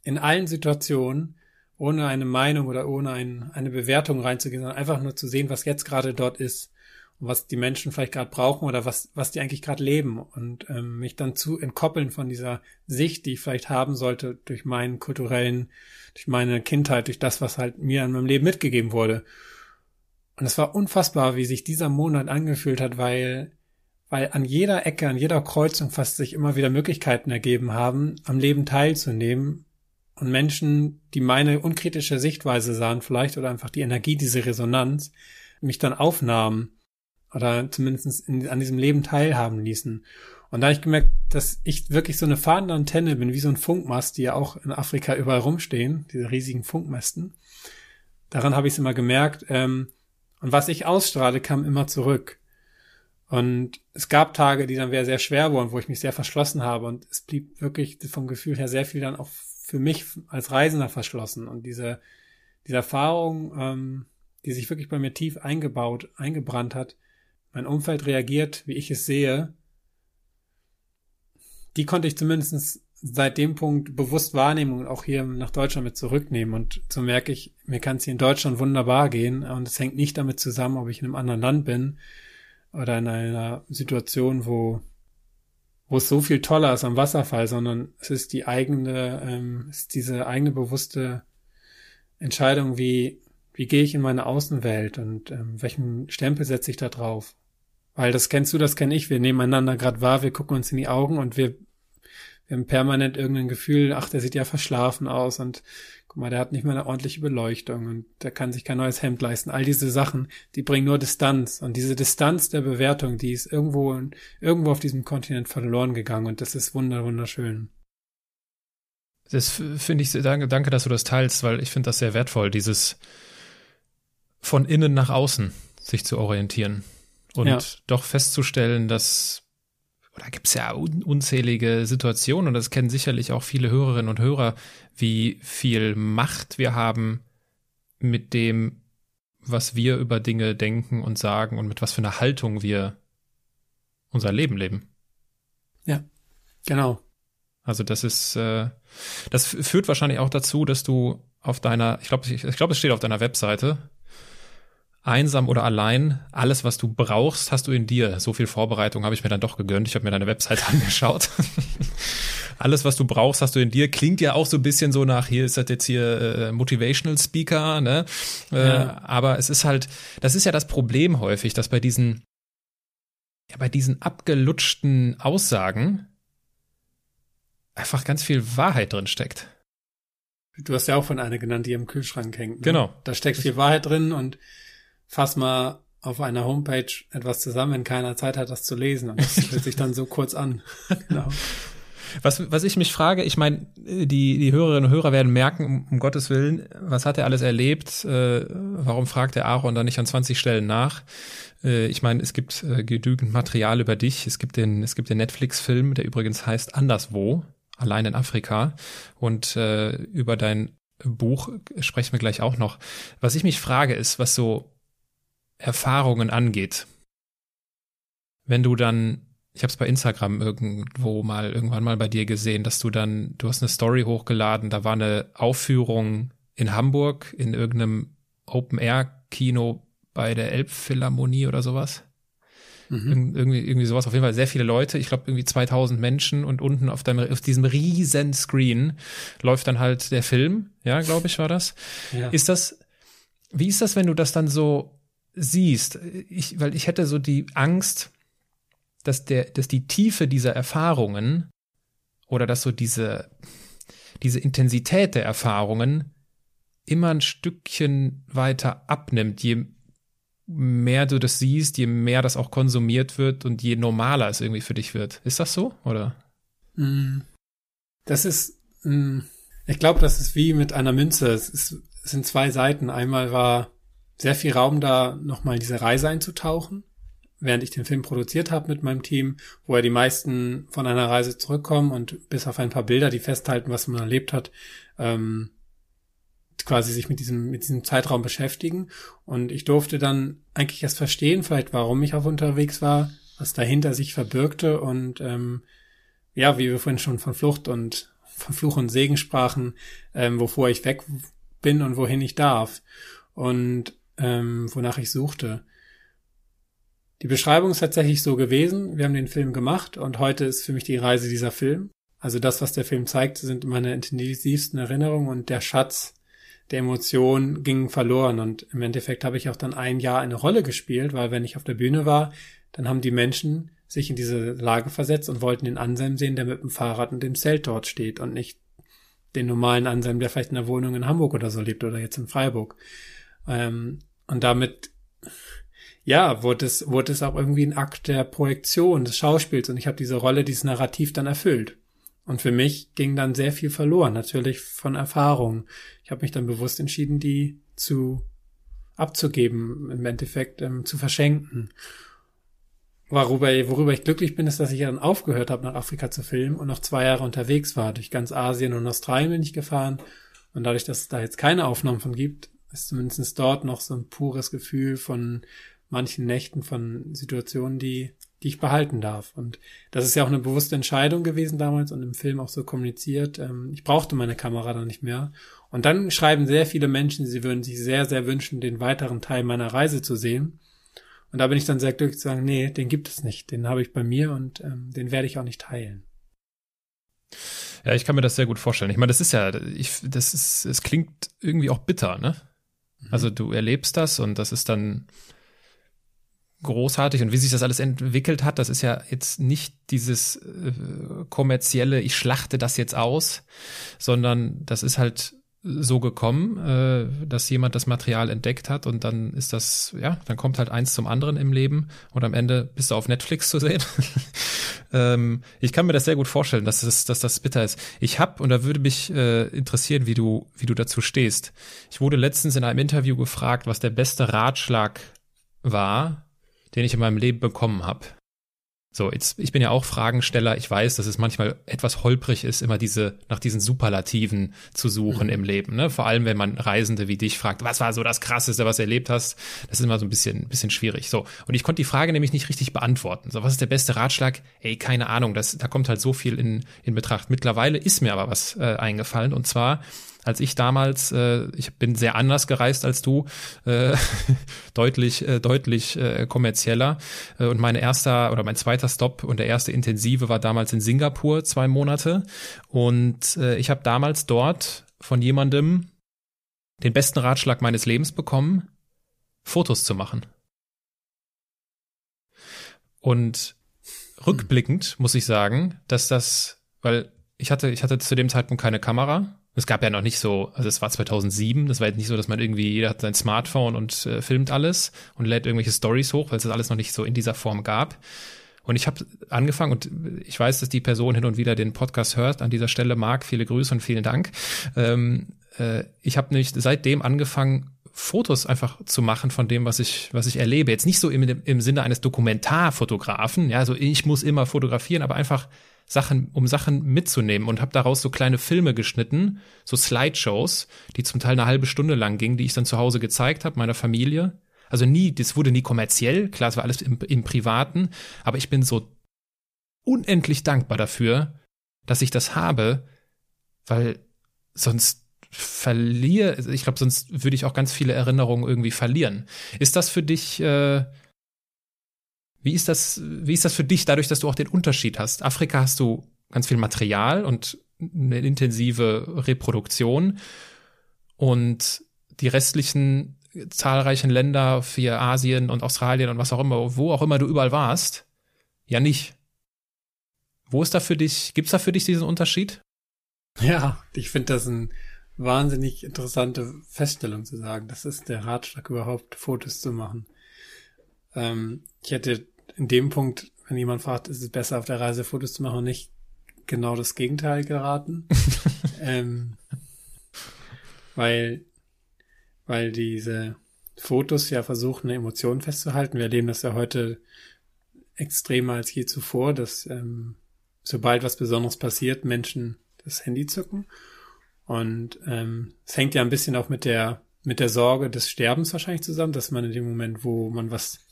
A: in allen Situationen, ohne eine Meinung oder ohne ein, eine Bewertung reinzugehen, sondern einfach nur zu sehen, was jetzt gerade dort ist was die Menschen vielleicht gerade brauchen oder was, was die eigentlich gerade leben und ähm, mich dann zu entkoppeln von dieser Sicht, die ich vielleicht haben sollte durch meinen kulturellen, durch meine Kindheit, durch das, was halt mir in meinem Leben mitgegeben wurde. Und es war unfassbar, wie sich dieser Monat angefühlt hat, weil weil an jeder Ecke, an jeder Kreuzung fast sich immer wieder Möglichkeiten ergeben haben, am Leben teilzunehmen und Menschen, die meine unkritische Sichtweise sahen vielleicht oder einfach die Energie, diese Resonanz, mich dann aufnahmen oder zumindest in, an diesem Leben teilhaben ließen. Und da habe ich gemerkt, dass ich wirklich so eine fahrende Antenne bin, wie so ein Funkmast, die ja auch in Afrika überall rumstehen, diese riesigen Funkmästen. Daran habe ich es immer gemerkt. Ähm, und was ich ausstrahle, kam immer zurück. Und es gab Tage, die dann sehr, sehr schwer wurden, wo ich mich sehr verschlossen habe. Und es blieb wirklich vom Gefühl her sehr viel dann auch für mich als Reisender verschlossen. Und diese, diese Erfahrung, ähm, die sich wirklich bei mir tief eingebaut, eingebrannt hat, mein Umfeld reagiert, wie ich es sehe, die konnte ich zumindest seit dem Punkt bewusst wahrnehmen und auch hier nach Deutschland mit zurücknehmen. Und so merke ich, mir kann es hier in Deutschland wunderbar gehen. Und es hängt nicht damit zusammen, ob ich in einem anderen Land bin oder in einer Situation, wo wo es so viel toller ist am Wasserfall, sondern es ist die eigene, ähm, ist diese eigene bewusste Entscheidung, wie wie gehe ich in meine Außenwelt und ähm, welchen Stempel setze ich da drauf? Weil das kennst du, das kenne ich. Wir nehmen einander gerade wahr, wir gucken uns in die Augen und wir, wir haben permanent irgendein Gefühl, ach, der sieht ja verschlafen aus und guck mal, der hat nicht mal eine ordentliche Beleuchtung und der kann sich kein neues Hemd leisten. All diese Sachen, die bringen nur Distanz. Und diese Distanz der Bewertung, die ist irgendwo, irgendwo auf diesem Kontinent verloren gegangen und das ist wunderschön.
C: Das finde ich, danke, danke, dass du das teilst, weil ich finde das sehr wertvoll, dieses von innen nach außen sich zu orientieren und ja. doch festzustellen, dass oder gibt es ja un unzählige Situationen und das kennen sicherlich auch viele Hörerinnen und Hörer, wie viel Macht wir haben mit dem, was wir über Dinge denken und sagen und mit was für einer Haltung wir unser Leben leben.
A: Ja, genau.
C: Also das ist, äh, das führt wahrscheinlich auch dazu, dass du auf deiner, ich glaube, ich, ich glaube, es steht auf deiner Webseite, einsam oder allein, alles, was du brauchst, hast du in dir. So viel Vorbereitung habe ich mir dann doch gegönnt. Ich habe mir deine Website angeschaut. alles, was du brauchst, hast du in dir. Klingt ja auch so ein bisschen so nach, hier ist das jetzt hier äh, Motivational Speaker, ne? Äh, ja. Aber es ist halt, das ist ja das Problem häufig, dass bei diesen, ja, bei diesen abgelutschten Aussagen einfach ganz viel Wahrheit drin steckt.
A: Du hast ja auch von einer genannt, die im Kühlschrank hängt. Ne?
C: Genau.
A: Da steckt viel Wahrheit drin und fass mal auf einer Homepage etwas zusammen, wenn keiner Zeit hat, das zu lesen. Und das hört sich dann so kurz an. genau.
C: Was, was ich mich frage, ich meine, die, die Hörerinnen und Hörer werden merken, um, um Gottes Willen, was hat er alles erlebt? Äh, warum fragt der Aaron dann nicht an 20 Stellen nach? Äh, ich meine, es gibt äh, genügend Material über dich. Es gibt den, es gibt den Netflix-Film, der übrigens heißt Anderswo, allein in Afrika. Und äh, über dein Buch sprechen wir gleich auch noch. Was ich mich frage, ist, was so Erfahrungen angeht. Wenn du dann, ich habe es bei Instagram irgendwo mal irgendwann mal bei dir gesehen, dass du dann, du hast eine Story hochgeladen, da war eine Aufführung in Hamburg in irgendeinem Open-Air-Kino bei der Elbphilharmonie oder sowas. Mhm. irgendwie, irgendwie sowas. Auf jeden Fall sehr viele Leute. Ich glaube irgendwie 2000 Menschen und unten auf, deinem, auf diesem riesen Screen läuft dann halt der Film. Ja, glaube ich, war das. Ja. Ist das, wie ist das, wenn du das dann so siehst. Ich, weil ich hätte so die Angst, dass der, dass die Tiefe dieser Erfahrungen oder dass so diese, diese Intensität der Erfahrungen immer ein Stückchen weiter abnimmt, je mehr du das siehst, je mehr das auch konsumiert wird und je normaler es irgendwie für dich wird. Ist das so, oder?
A: Mm. Das ist, mm, ich glaube, das ist wie mit einer Münze. Es, sind zwei Seiten. Einmal war sehr viel Raum da, nochmal in diese Reise einzutauchen, während ich den Film produziert habe mit meinem Team, wo ja die meisten von einer Reise zurückkommen und bis auf ein paar Bilder, die festhalten, was man erlebt hat, ähm, quasi sich mit diesem, mit diesem Zeitraum beschäftigen. Und ich durfte dann eigentlich erst verstehen, vielleicht warum ich auch unterwegs war, was dahinter sich verbirgte und ähm, ja, wie wir vorhin schon von Flucht und von Fluch und Segen sprachen, ähm, wovor ich weg bin und wohin ich darf und ähm, wonach ich suchte. Die Beschreibung ist tatsächlich so gewesen. Wir haben den Film gemacht und heute ist für mich die Reise dieser Film. Also das, was der Film zeigt, sind meine intensivsten Erinnerungen und der Schatz der Emotionen ging verloren. Und im Endeffekt habe ich auch dann ein Jahr eine Rolle gespielt, weil wenn ich auf der Bühne war, dann haben die Menschen sich in diese Lage versetzt und wollten den Anselm sehen, der mit dem Fahrrad und dem Zelt dort steht und nicht den normalen Anselm, der vielleicht in der Wohnung in Hamburg oder so lebt oder jetzt in Freiburg. Ähm, und damit, ja, wurde es, wurde es auch irgendwie ein Akt der Projektion, des Schauspiels und ich habe diese Rolle, dieses Narrativ dann erfüllt. Und für mich ging dann sehr viel verloren, natürlich von Erfahrung. Ich habe mich dann bewusst entschieden, die zu abzugeben, im Endeffekt ähm, zu verschenken. Worüber, worüber ich glücklich bin, ist, dass ich dann aufgehört habe, nach Afrika zu filmen und noch zwei Jahre unterwegs war. Durch ganz Asien und Australien bin ich gefahren. Und dadurch, dass es da jetzt keine Aufnahmen von gibt, ist zumindest dort noch so ein pures Gefühl von manchen Nächten, von Situationen, die die ich behalten darf. Und das ist ja auch eine bewusste Entscheidung gewesen damals und im Film auch so kommuniziert. Ähm, ich brauchte meine Kamera dann nicht mehr. Und dann schreiben sehr viele Menschen, sie würden sich sehr, sehr wünschen, den weiteren Teil meiner Reise zu sehen. Und da bin ich dann sehr glücklich zu sagen, nee, den gibt es nicht. Den habe ich bei mir und ähm, den werde ich auch nicht teilen.
C: Ja, ich kann mir das sehr gut vorstellen. Ich meine, das ist ja, ich, das ist, es klingt irgendwie auch bitter, ne? Also du erlebst das und das ist dann, großartig und wie sich das alles entwickelt hat, das ist ja jetzt nicht dieses äh, kommerzielle, ich schlachte das jetzt aus, sondern das ist halt so gekommen, äh, dass jemand das Material entdeckt hat und dann ist das, ja, dann kommt halt eins zum anderen im Leben und am Ende bist du auf Netflix zu sehen. ähm, ich kann mir das sehr gut vorstellen, dass das, dass das bitter ist. Ich habe und da würde mich äh, interessieren, wie du, wie du dazu stehst. Ich wurde letztens in einem Interview gefragt, was der beste Ratschlag war, den ich in meinem Leben bekommen habe. So, jetzt, ich bin ja auch Fragensteller. Ich weiß, dass es manchmal etwas holprig ist, immer diese, nach diesen Superlativen zu suchen mhm. im Leben. Ne? Vor allem, wenn man Reisende wie dich fragt, was war so das Krasseste, was du erlebt hast? Das ist immer so ein bisschen, bisschen schwierig. So. Und ich konnte die Frage nämlich nicht richtig beantworten. So, was ist der beste Ratschlag? Ey, keine Ahnung. Das, da kommt halt so viel in, in Betracht. Mittlerweile ist mir aber was äh, eingefallen. Und zwar, als ich damals, äh, ich bin sehr anders gereist als du, äh, deutlich, äh, deutlich äh, kommerzieller. Äh, und mein erster oder mein zweiter Stop und der erste intensive war damals in Singapur, zwei Monate. Und äh, ich habe damals dort von jemandem den besten Ratschlag meines Lebens bekommen, Fotos zu machen. Und rückblickend muss ich sagen, dass das, weil ich hatte, ich hatte zu dem Zeitpunkt keine Kamera es gab ja noch nicht so, also es war 2007, das war jetzt nicht so, dass man irgendwie, jeder hat sein Smartphone und äh, filmt alles und lädt irgendwelche Stories hoch, weil es das alles noch nicht so in dieser Form gab. Und ich habe angefangen und ich weiß, dass die Person hin und wieder den Podcast hört. An dieser Stelle, Marc, viele Grüße und vielen Dank. Ähm, äh, ich habe nämlich seitdem angefangen, Fotos einfach zu machen von dem, was ich, was ich erlebe. Jetzt nicht so im, im Sinne eines Dokumentarfotografen, ja, also ich muss immer fotografieren, aber einfach Sachen, um Sachen mitzunehmen und habe daraus so kleine Filme geschnitten, so Slideshows, die zum Teil eine halbe Stunde lang gingen, die ich dann zu Hause gezeigt habe, meiner Familie. Also nie, das wurde nie kommerziell, klar, es war alles im, im Privaten, aber ich bin so unendlich dankbar dafür, dass ich das habe, weil sonst verliere, ich glaube, sonst würde ich auch ganz viele Erinnerungen irgendwie verlieren. Ist das für dich äh, wie ist das, wie ist das für dich, dadurch, dass du auch den Unterschied hast? Afrika hast du ganz viel Material und eine intensive Reproduktion und die restlichen zahlreichen Länder für Asien und Australien und was auch immer, wo auch immer du überall warst, ja nicht. Wo ist da für dich, gibt's da für dich diesen Unterschied?
A: Ja, ich finde das eine wahnsinnig interessante Feststellung zu sagen. Das ist der Ratschlag überhaupt, Fotos zu machen. Ähm, ich hätte in dem Punkt, wenn jemand fragt, ist es besser auf der Reise Fotos zu machen, nicht genau das Gegenteil geraten. ähm, weil, weil diese Fotos ja versuchen, eine Emotion festzuhalten. Wir erleben das ja heute extremer als je zuvor, dass ähm, sobald was Besonderes passiert, Menschen das Handy zücken. Und ähm, es hängt ja ein bisschen auch mit der mit der Sorge des Sterbens wahrscheinlich zusammen, dass man in dem Moment, wo man was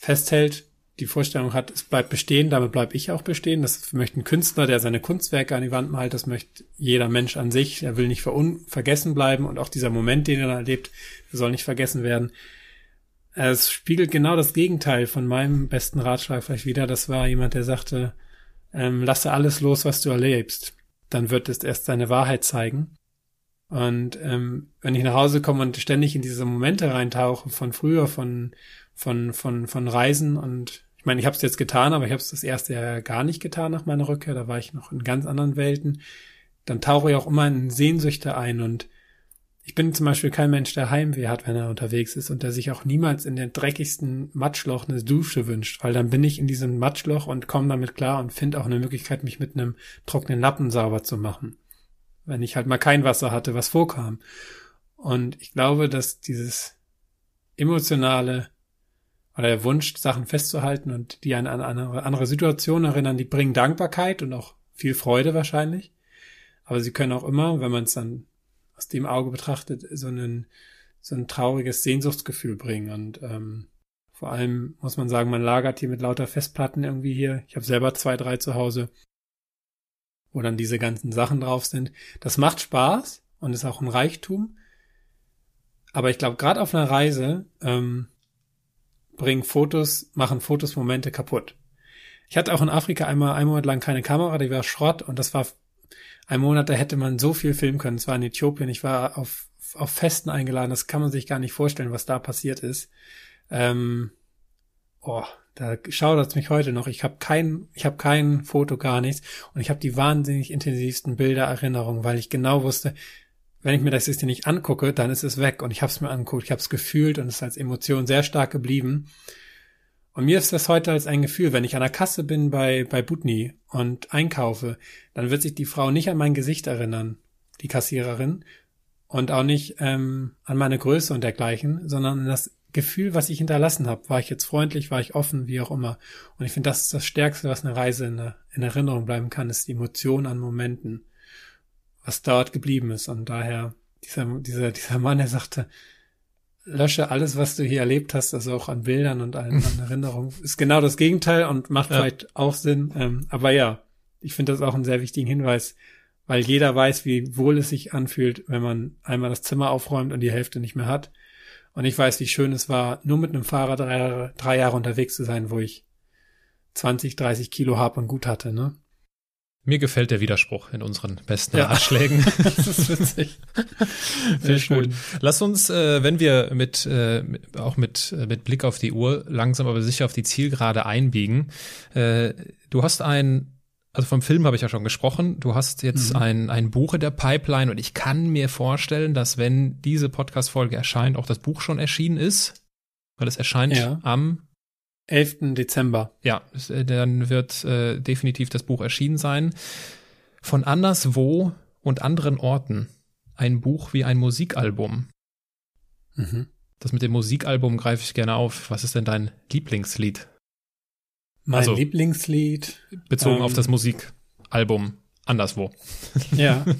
A: festhält, die Vorstellung hat, es bleibt bestehen, damit bleibe ich auch bestehen. Das möchte ein Künstler, der seine Kunstwerke an die Wand malt, das möchte jeder Mensch an sich. Er will nicht vergessen bleiben und auch dieser Moment, den er erlebt, soll nicht vergessen werden. Es spiegelt genau das Gegenteil von meinem besten Ratschlag vielleicht wieder. Das war jemand, der sagte, ähm, lasse alles los, was du erlebst. Dann wird es erst seine Wahrheit zeigen. Und ähm, wenn ich nach Hause komme und ständig in diese Momente reintauche von früher, von von von von Reisen und ich meine, ich habe es jetzt getan, aber ich habe es das erste Jahr gar nicht getan nach meiner Rückkehr. Da war ich noch in ganz anderen Welten. Dann tauche ich auch immer in Sehnsüchte ein und ich bin zum Beispiel kein Mensch, der Heimweh hat, wenn er unterwegs ist und der sich auch niemals in den dreckigsten Matschloch eine Dusche wünscht, weil dann bin ich in diesem Matschloch und komme damit klar und finde auch eine Möglichkeit, mich mit einem trockenen Lappen sauber zu machen. Wenn ich halt mal kein Wasser hatte, was vorkam. Und ich glaube, dass dieses emotionale oder der Wunsch, Sachen festzuhalten und die an eine andere Situation erinnern, die bringen Dankbarkeit und auch viel Freude wahrscheinlich. Aber sie können auch immer, wenn man es dann aus dem Auge betrachtet, so ein, so ein trauriges Sehnsuchtsgefühl bringen. Und ähm, vor allem muss man sagen, man lagert hier mit lauter Festplatten irgendwie hier. Ich habe selber zwei, drei zu Hause, wo dann diese ganzen Sachen drauf sind. Das macht Spaß und ist auch ein Reichtum. Aber ich glaube, gerade auf einer Reise ähm, bringen Fotos, machen Fotos Momente kaputt. Ich hatte auch in Afrika einmal einen Monat lang keine Kamera, die war Schrott und das war ein Monat, da hätte man so viel filmen können. Es war in Äthiopien, ich war auf, auf Festen eingeladen, das kann man sich gar nicht vorstellen, was da passiert ist. Ähm, oh, da schaudert mich heute noch. Ich habe kein, ich habe kein Foto, gar nichts und ich habe die wahnsinnig intensivsten Bilder, Erinnerungen, weil ich genau wusste, wenn ich mir das jetzt nicht angucke, dann ist es weg. Und ich habe es mir angeguckt, ich habe es gefühlt und es ist als Emotion sehr stark geblieben. Und mir ist das heute als ein Gefühl, wenn ich an der Kasse bin bei, bei Butni und einkaufe, dann wird sich die Frau nicht an mein Gesicht erinnern, die Kassiererin, und auch nicht ähm, an meine Größe und dergleichen, sondern an das Gefühl, was ich hinterlassen habe. War ich jetzt freundlich, war ich offen, wie auch immer. Und ich finde, das ist das Stärkste, was eine Reise in, in Erinnerung bleiben kann, ist die Emotion an Momenten was dort geblieben ist. Und daher dieser, dieser, dieser Mann, der sagte, lösche alles, was du hier erlebt hast, also auch an Bildern und an, an Erinnerungen, ist genau das Gegenteil und macht ja. vielleicht auch Sinn. Ähm, aber ja, ich finde das auch einen sehr wichtigen Hinweis, weil jeder weiß, wie wohl es sich anfühlt, wenn man einmal das Zimmer aufräumt und die Hälfte nicht mehr hat. Und ich weiß, wie schön es war, nur mit einem Fahrrad drei, drei Jahre unterwegs zu sein, wo ich 20, 30 Kilo Hab und Gut hatte, ne?
C: Mir gefällt der Widerspruch in unseren besten ja. Ratschlägen. das ist witzig. Sehr schön. Lass uns, äh, wenn wir mit äh, auch mit äh, mit Blick auf die Uhr langsam aber sicher auf die Zielgerade einbiegen. Äh, du hast ein also vom Film habe ich ja schon gesprochen. Du hast jetzt mhm. ein, ein Buch in der Pipeline und ich kann mir vorstellen, dass wenn diese Podcast-Folge erscheint, auch das Buch schon erschienen ist. Weil es erscheint ja. am
A: 11. Dezember.
C: Ja, äh, dann wird äh, definitiv das Buch erschienen sein. Von anderswo und anderen Orten. Ein Buch wie ein Musikalbum. Mhm. Das mit dem Musikalbum greife ich gerne auf. Was ist denn dein Lieblingslied?
A: Mein also, Lieblingslied.
C: Bezogen ähm, auf das Musikalbum anderswo.
A: Ja.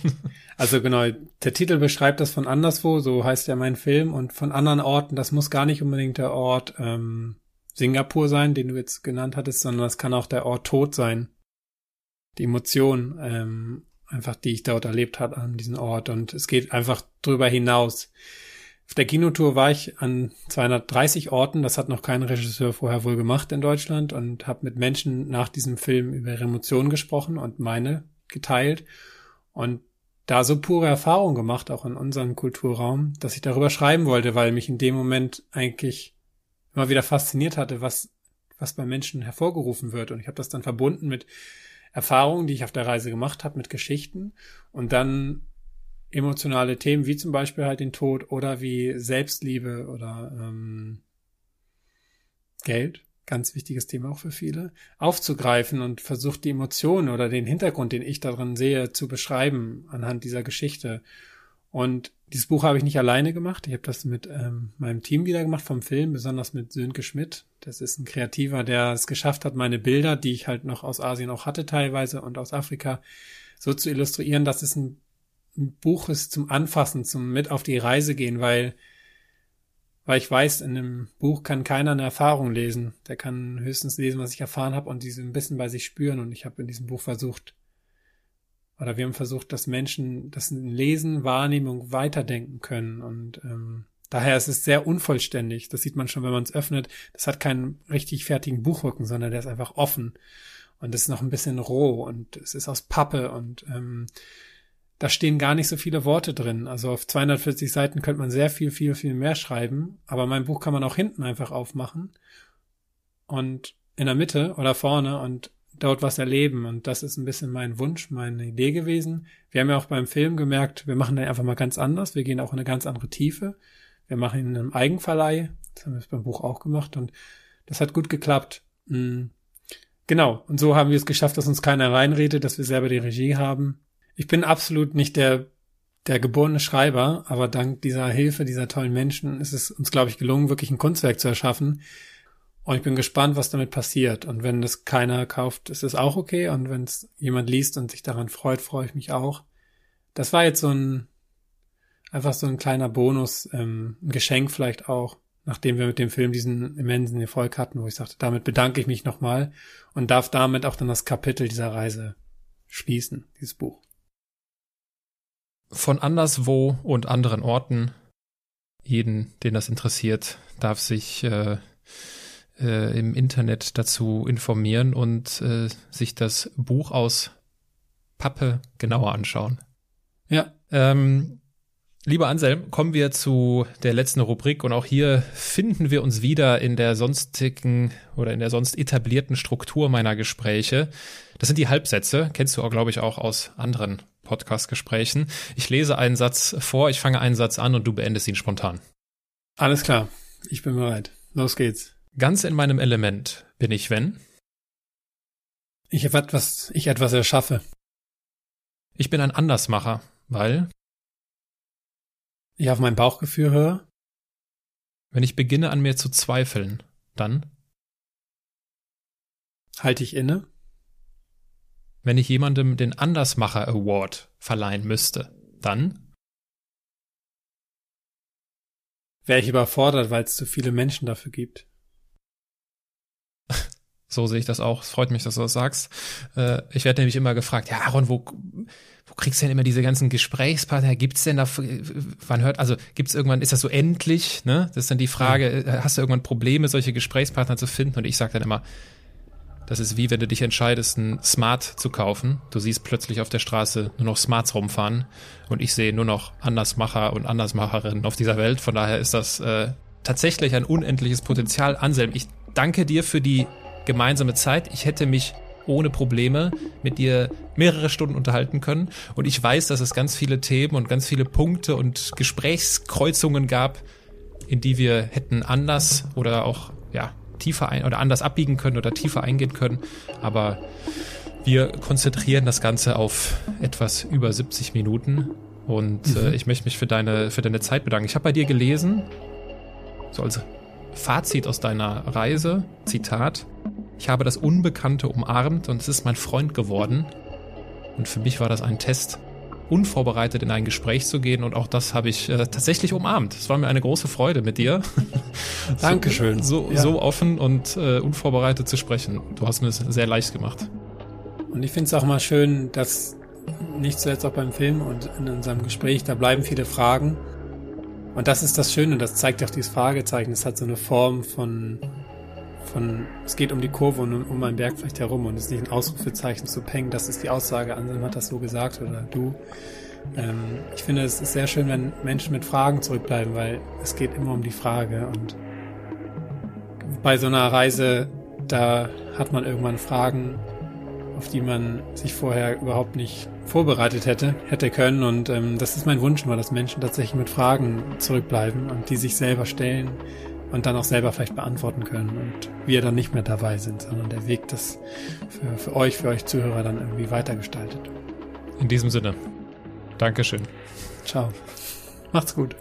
A: Also genau, der Titel beschreibt das von anderswo, so heißt ja mein Film, und von anderen Orten, das muss gar nicht unbedingt der Ort ähm, Singapur sein, den du jetzt genannt hattest, sondern es kann auch der Ort Tod sein. Die Emotion, ähm, einfach die ich dort erlebt habe an diesem Ort. Und es geht einfach drüber hinaus. Auf der Kinotour war ich an 230 Orten, das hat noch kein Regisseur vorher wohl gemacht in Deutschland und habe mit Menschen nach diesem Film über ihre Emotionen gesprochen und meine geteilt und da so pure Erfahrung gemacht, auch in unserem Kulturraum, dass ich darüber schreiben wollte, weil mich in dem Moment eigentlich immer wieder fasziniert hatte, was, was bei Menschen hervorgerufen wird. Und ich habe das dann verbunden mit Erfahrungen, die ich auf der Reise gemacht habe, mit Geschichten und dann emotionale Themen wie zum Beispiel halt den Tod oder wie Selbstliebe oder ähm, Geld, ganz wichtiges Thema auch für viele, aufzugreifen und versucht die Emotionen oder den Hintergrund, den ich darin sehe, zu beschreiben anhand dieser Geschichte. Und dieses Buch habe ich nicht alleine gemacht. Ich habe das mit ähm, meinem Team wieder gemacht vom Film, besonders mit Sönke Schmidt. Das ist ein Kreativer, der es geschafft hat, meine Bilder, die ich halt noch aus Asien auch hatte teilweise und aus Afrika, so zu illustrieren, dass es ein, ein Buch ist zum Anfassen, zum mit auf die Reise gehen, weil weil ich weiß, in einem Buch kann keiner eine Erfahrung lesen. Der kann höchstens lesen, was ich erfahren habe und diese ein bisschen bei sich spüren. Und ich habe in diesem Buch versucht, oder wir haben versucht, dass Menschen das Lesen, Wahrnehmung weiterdenken können. Und ähm, daher ist es sehr unvollständig. Das sieht man schon, wenn man es öffnet. Das hat keinen richtig fertigen Buchrücken, sondern der ist einfach offen. Und es ist noch ein bisschen roh und es ist aus Pappe und ähm, da stehen gar nicht so viele Worte drin. Also auf 240 Seiten könnte man sehr viel, viel, viel mehr schreiben. Aber mein Buch kann man auch hinten einfach aufmachen und in der Mitte oder vorne und dort was erleben. Und das ist ein bisschen mein Wunsch, meine Idee gewesen. Wir haben ja auch beim Film gemerkt, wir machen den einfach mal ganz anders. Wir gehen auch in eine ganz andere Tiefe. Wir machen ihn in einem Eigenverleih. Das haben wir beim Buch auch gemacht. Und das hat gut geklappt. Mhm. Genau. Und so haben wir es geschafft, dass uns keiner reinredet, dass wir selber die Regie haben. Ich bin absolut nicht der der geborene Schreiber, aber dank dieser Hilfe dieser tollen Menschen ist es uns, glaube ich, gelungen, wirklich ein Kunstwerk zu erschaffen, und ich bin gespannt, was damit passiert. Und wenn das keiner kauft, ist es auch okay. Und wenn es jemand liest und sich daran freut, freue ich mich auch. Das war jetzt so ein, einfach so ein kleiner Bonus, ähm, ein Geschenk vielleicht auch, nachdem wir mit dem Film diesen immensen Erfolg hatten, wo ich sagte, damit bedanke ich mich nochmal und darf damit auch dann das Kapitel dieser Reise schließen, dieses Buch.
C: Von anderswo und anderen Orten, jeden, den das interessiert, darf sich äh, äh, im Internet dazu informieren und äh, sich das Buch aus Pappe genauer anschauen.
A: Ja.
C: Ähm, lieber Anselm, kommen wir zu der letzten Rubrik und auch hier finden wir uns wieder in der sonstigen oder in der sonst etablierten Struktur meiner Gespräche. Das sind die Halbsätze, kennst du auch, glaube ich, auch aus anderen Podcast-Gesprächen. Ich lese einen Satz vor, ich fange einen Satz an und du beendest ihn spontan.
A: Alles klar, ich bin bereit. Los geht's.
C: Ganz in meinem Element bin ich, wenn
A: ich etwas, ich etwas erschaffe.
C: Ich bin ein Andersmacher, weil
A: ich auf mein Bauchgefühl höre.
C: Wenn ich beginne an mir zu zweifeln, dann
A: halte ich inne.
C: Wenn ich jemandem den Andersmacher Award verleihen müsste, dann
A: wäre ich überfordert, weil es zu viele Menschen dafür gibt.
C: So sehe ich das auch. Es freut mich, dass du das sagst. Äh, ich werde nämlich immer gefragt, ja, Aaron, wo, wo kriegst du denn immer diese ganzen Gesprächspartner? Gibt's denn da, wann hört, also gibt's irgendwann, ist das so endlich, ne? Das ist dann die Frage, ja. Äh, hast du irgendwann Probleme, solche Gesprächspartner zu finden? Und ich sage dann immer, das ist wie wenn du dich entscheidest, ein Smart zu kaufen. Du siehst plötzlich auf der Straße nur noch Smarts rumfahren und ich sehe nur noch Andersmacher und Andersmacherinnen auf dieser Welt. Von daher ist das äh, tatsächlich ein unendliches Potenzial. Anselm, ich danke dir für die gemeinsame Zeit. Ich hätte mich ohne Probleme mit dir mehrere Stunden unterhalten können. Und ich weiß, dass es ganz viele Themen und ganz viele Punkte und Gesprächskreuzungen gab, in die wir hätten anders oder auch, ja, tiefer ein oder anders abbiegen können oder tiefer eingehen können. Aber wir konzentrieren das Ganze auf etwas über 70 Minuten. Und äh, mhm. äh, ich möchte mich für deine, für deine Zeit bedanken. Ich habe bei dir gelesen, so als Fazit aus deiner Reise, Zitat, ich habe das Unbekannte umarmt und es ist mein Freund geworden. Und für mich war das ein Test, unvorbereitet in ein Gespräch zu gehen und auch das habe ich äh, tatsächlich umarmt. Es war mir eine große Freude mit dir.
A: Dankeschön.
C: So, so, ja. so offen und äh, unvorbereitet zu sprechen. Du hast mir es sehr leicht gemacht.
A: Und ich finde es auch mal schön, dass nicht zuletzt auch beim Film und in unserem Gespräch, da bleiben viele Fragen. Und das ist das Schöne, das zeigt auch dieses Fragezeichen. Es hat so eine Form von, von, es geht um die Kurve und um, einen Berg vielleicht herum und es ist nicht ein Ausrufezeichen zu Peng, das ist die Aussage, Anselm hat das so gesagt oder du. Ähm, ich finde, es ist sehr schön, wenn Menschen mit Fragen zurückbleiben, weil es geht immer um die Frage und bei so einer Reise da hat man irgendwann Fragen, auf die man sich vorher überhaupt nicht vorbereitet hätte, hätte können. Und ähm, das ist mein Wunsch nur, dass Menschen tatsächlich mit Fragen zurückbleiben und die sich selber stellen und dann auch selber vielleicht beantworten können und wir dann nicht mehr dabei sind, sondern der Weg das für, für euch, für euch Zuhörer dann irgendwie weitergestaltet.
C: In diesem Sinne, Dankeschön.
A: Ciao. Macht's gut.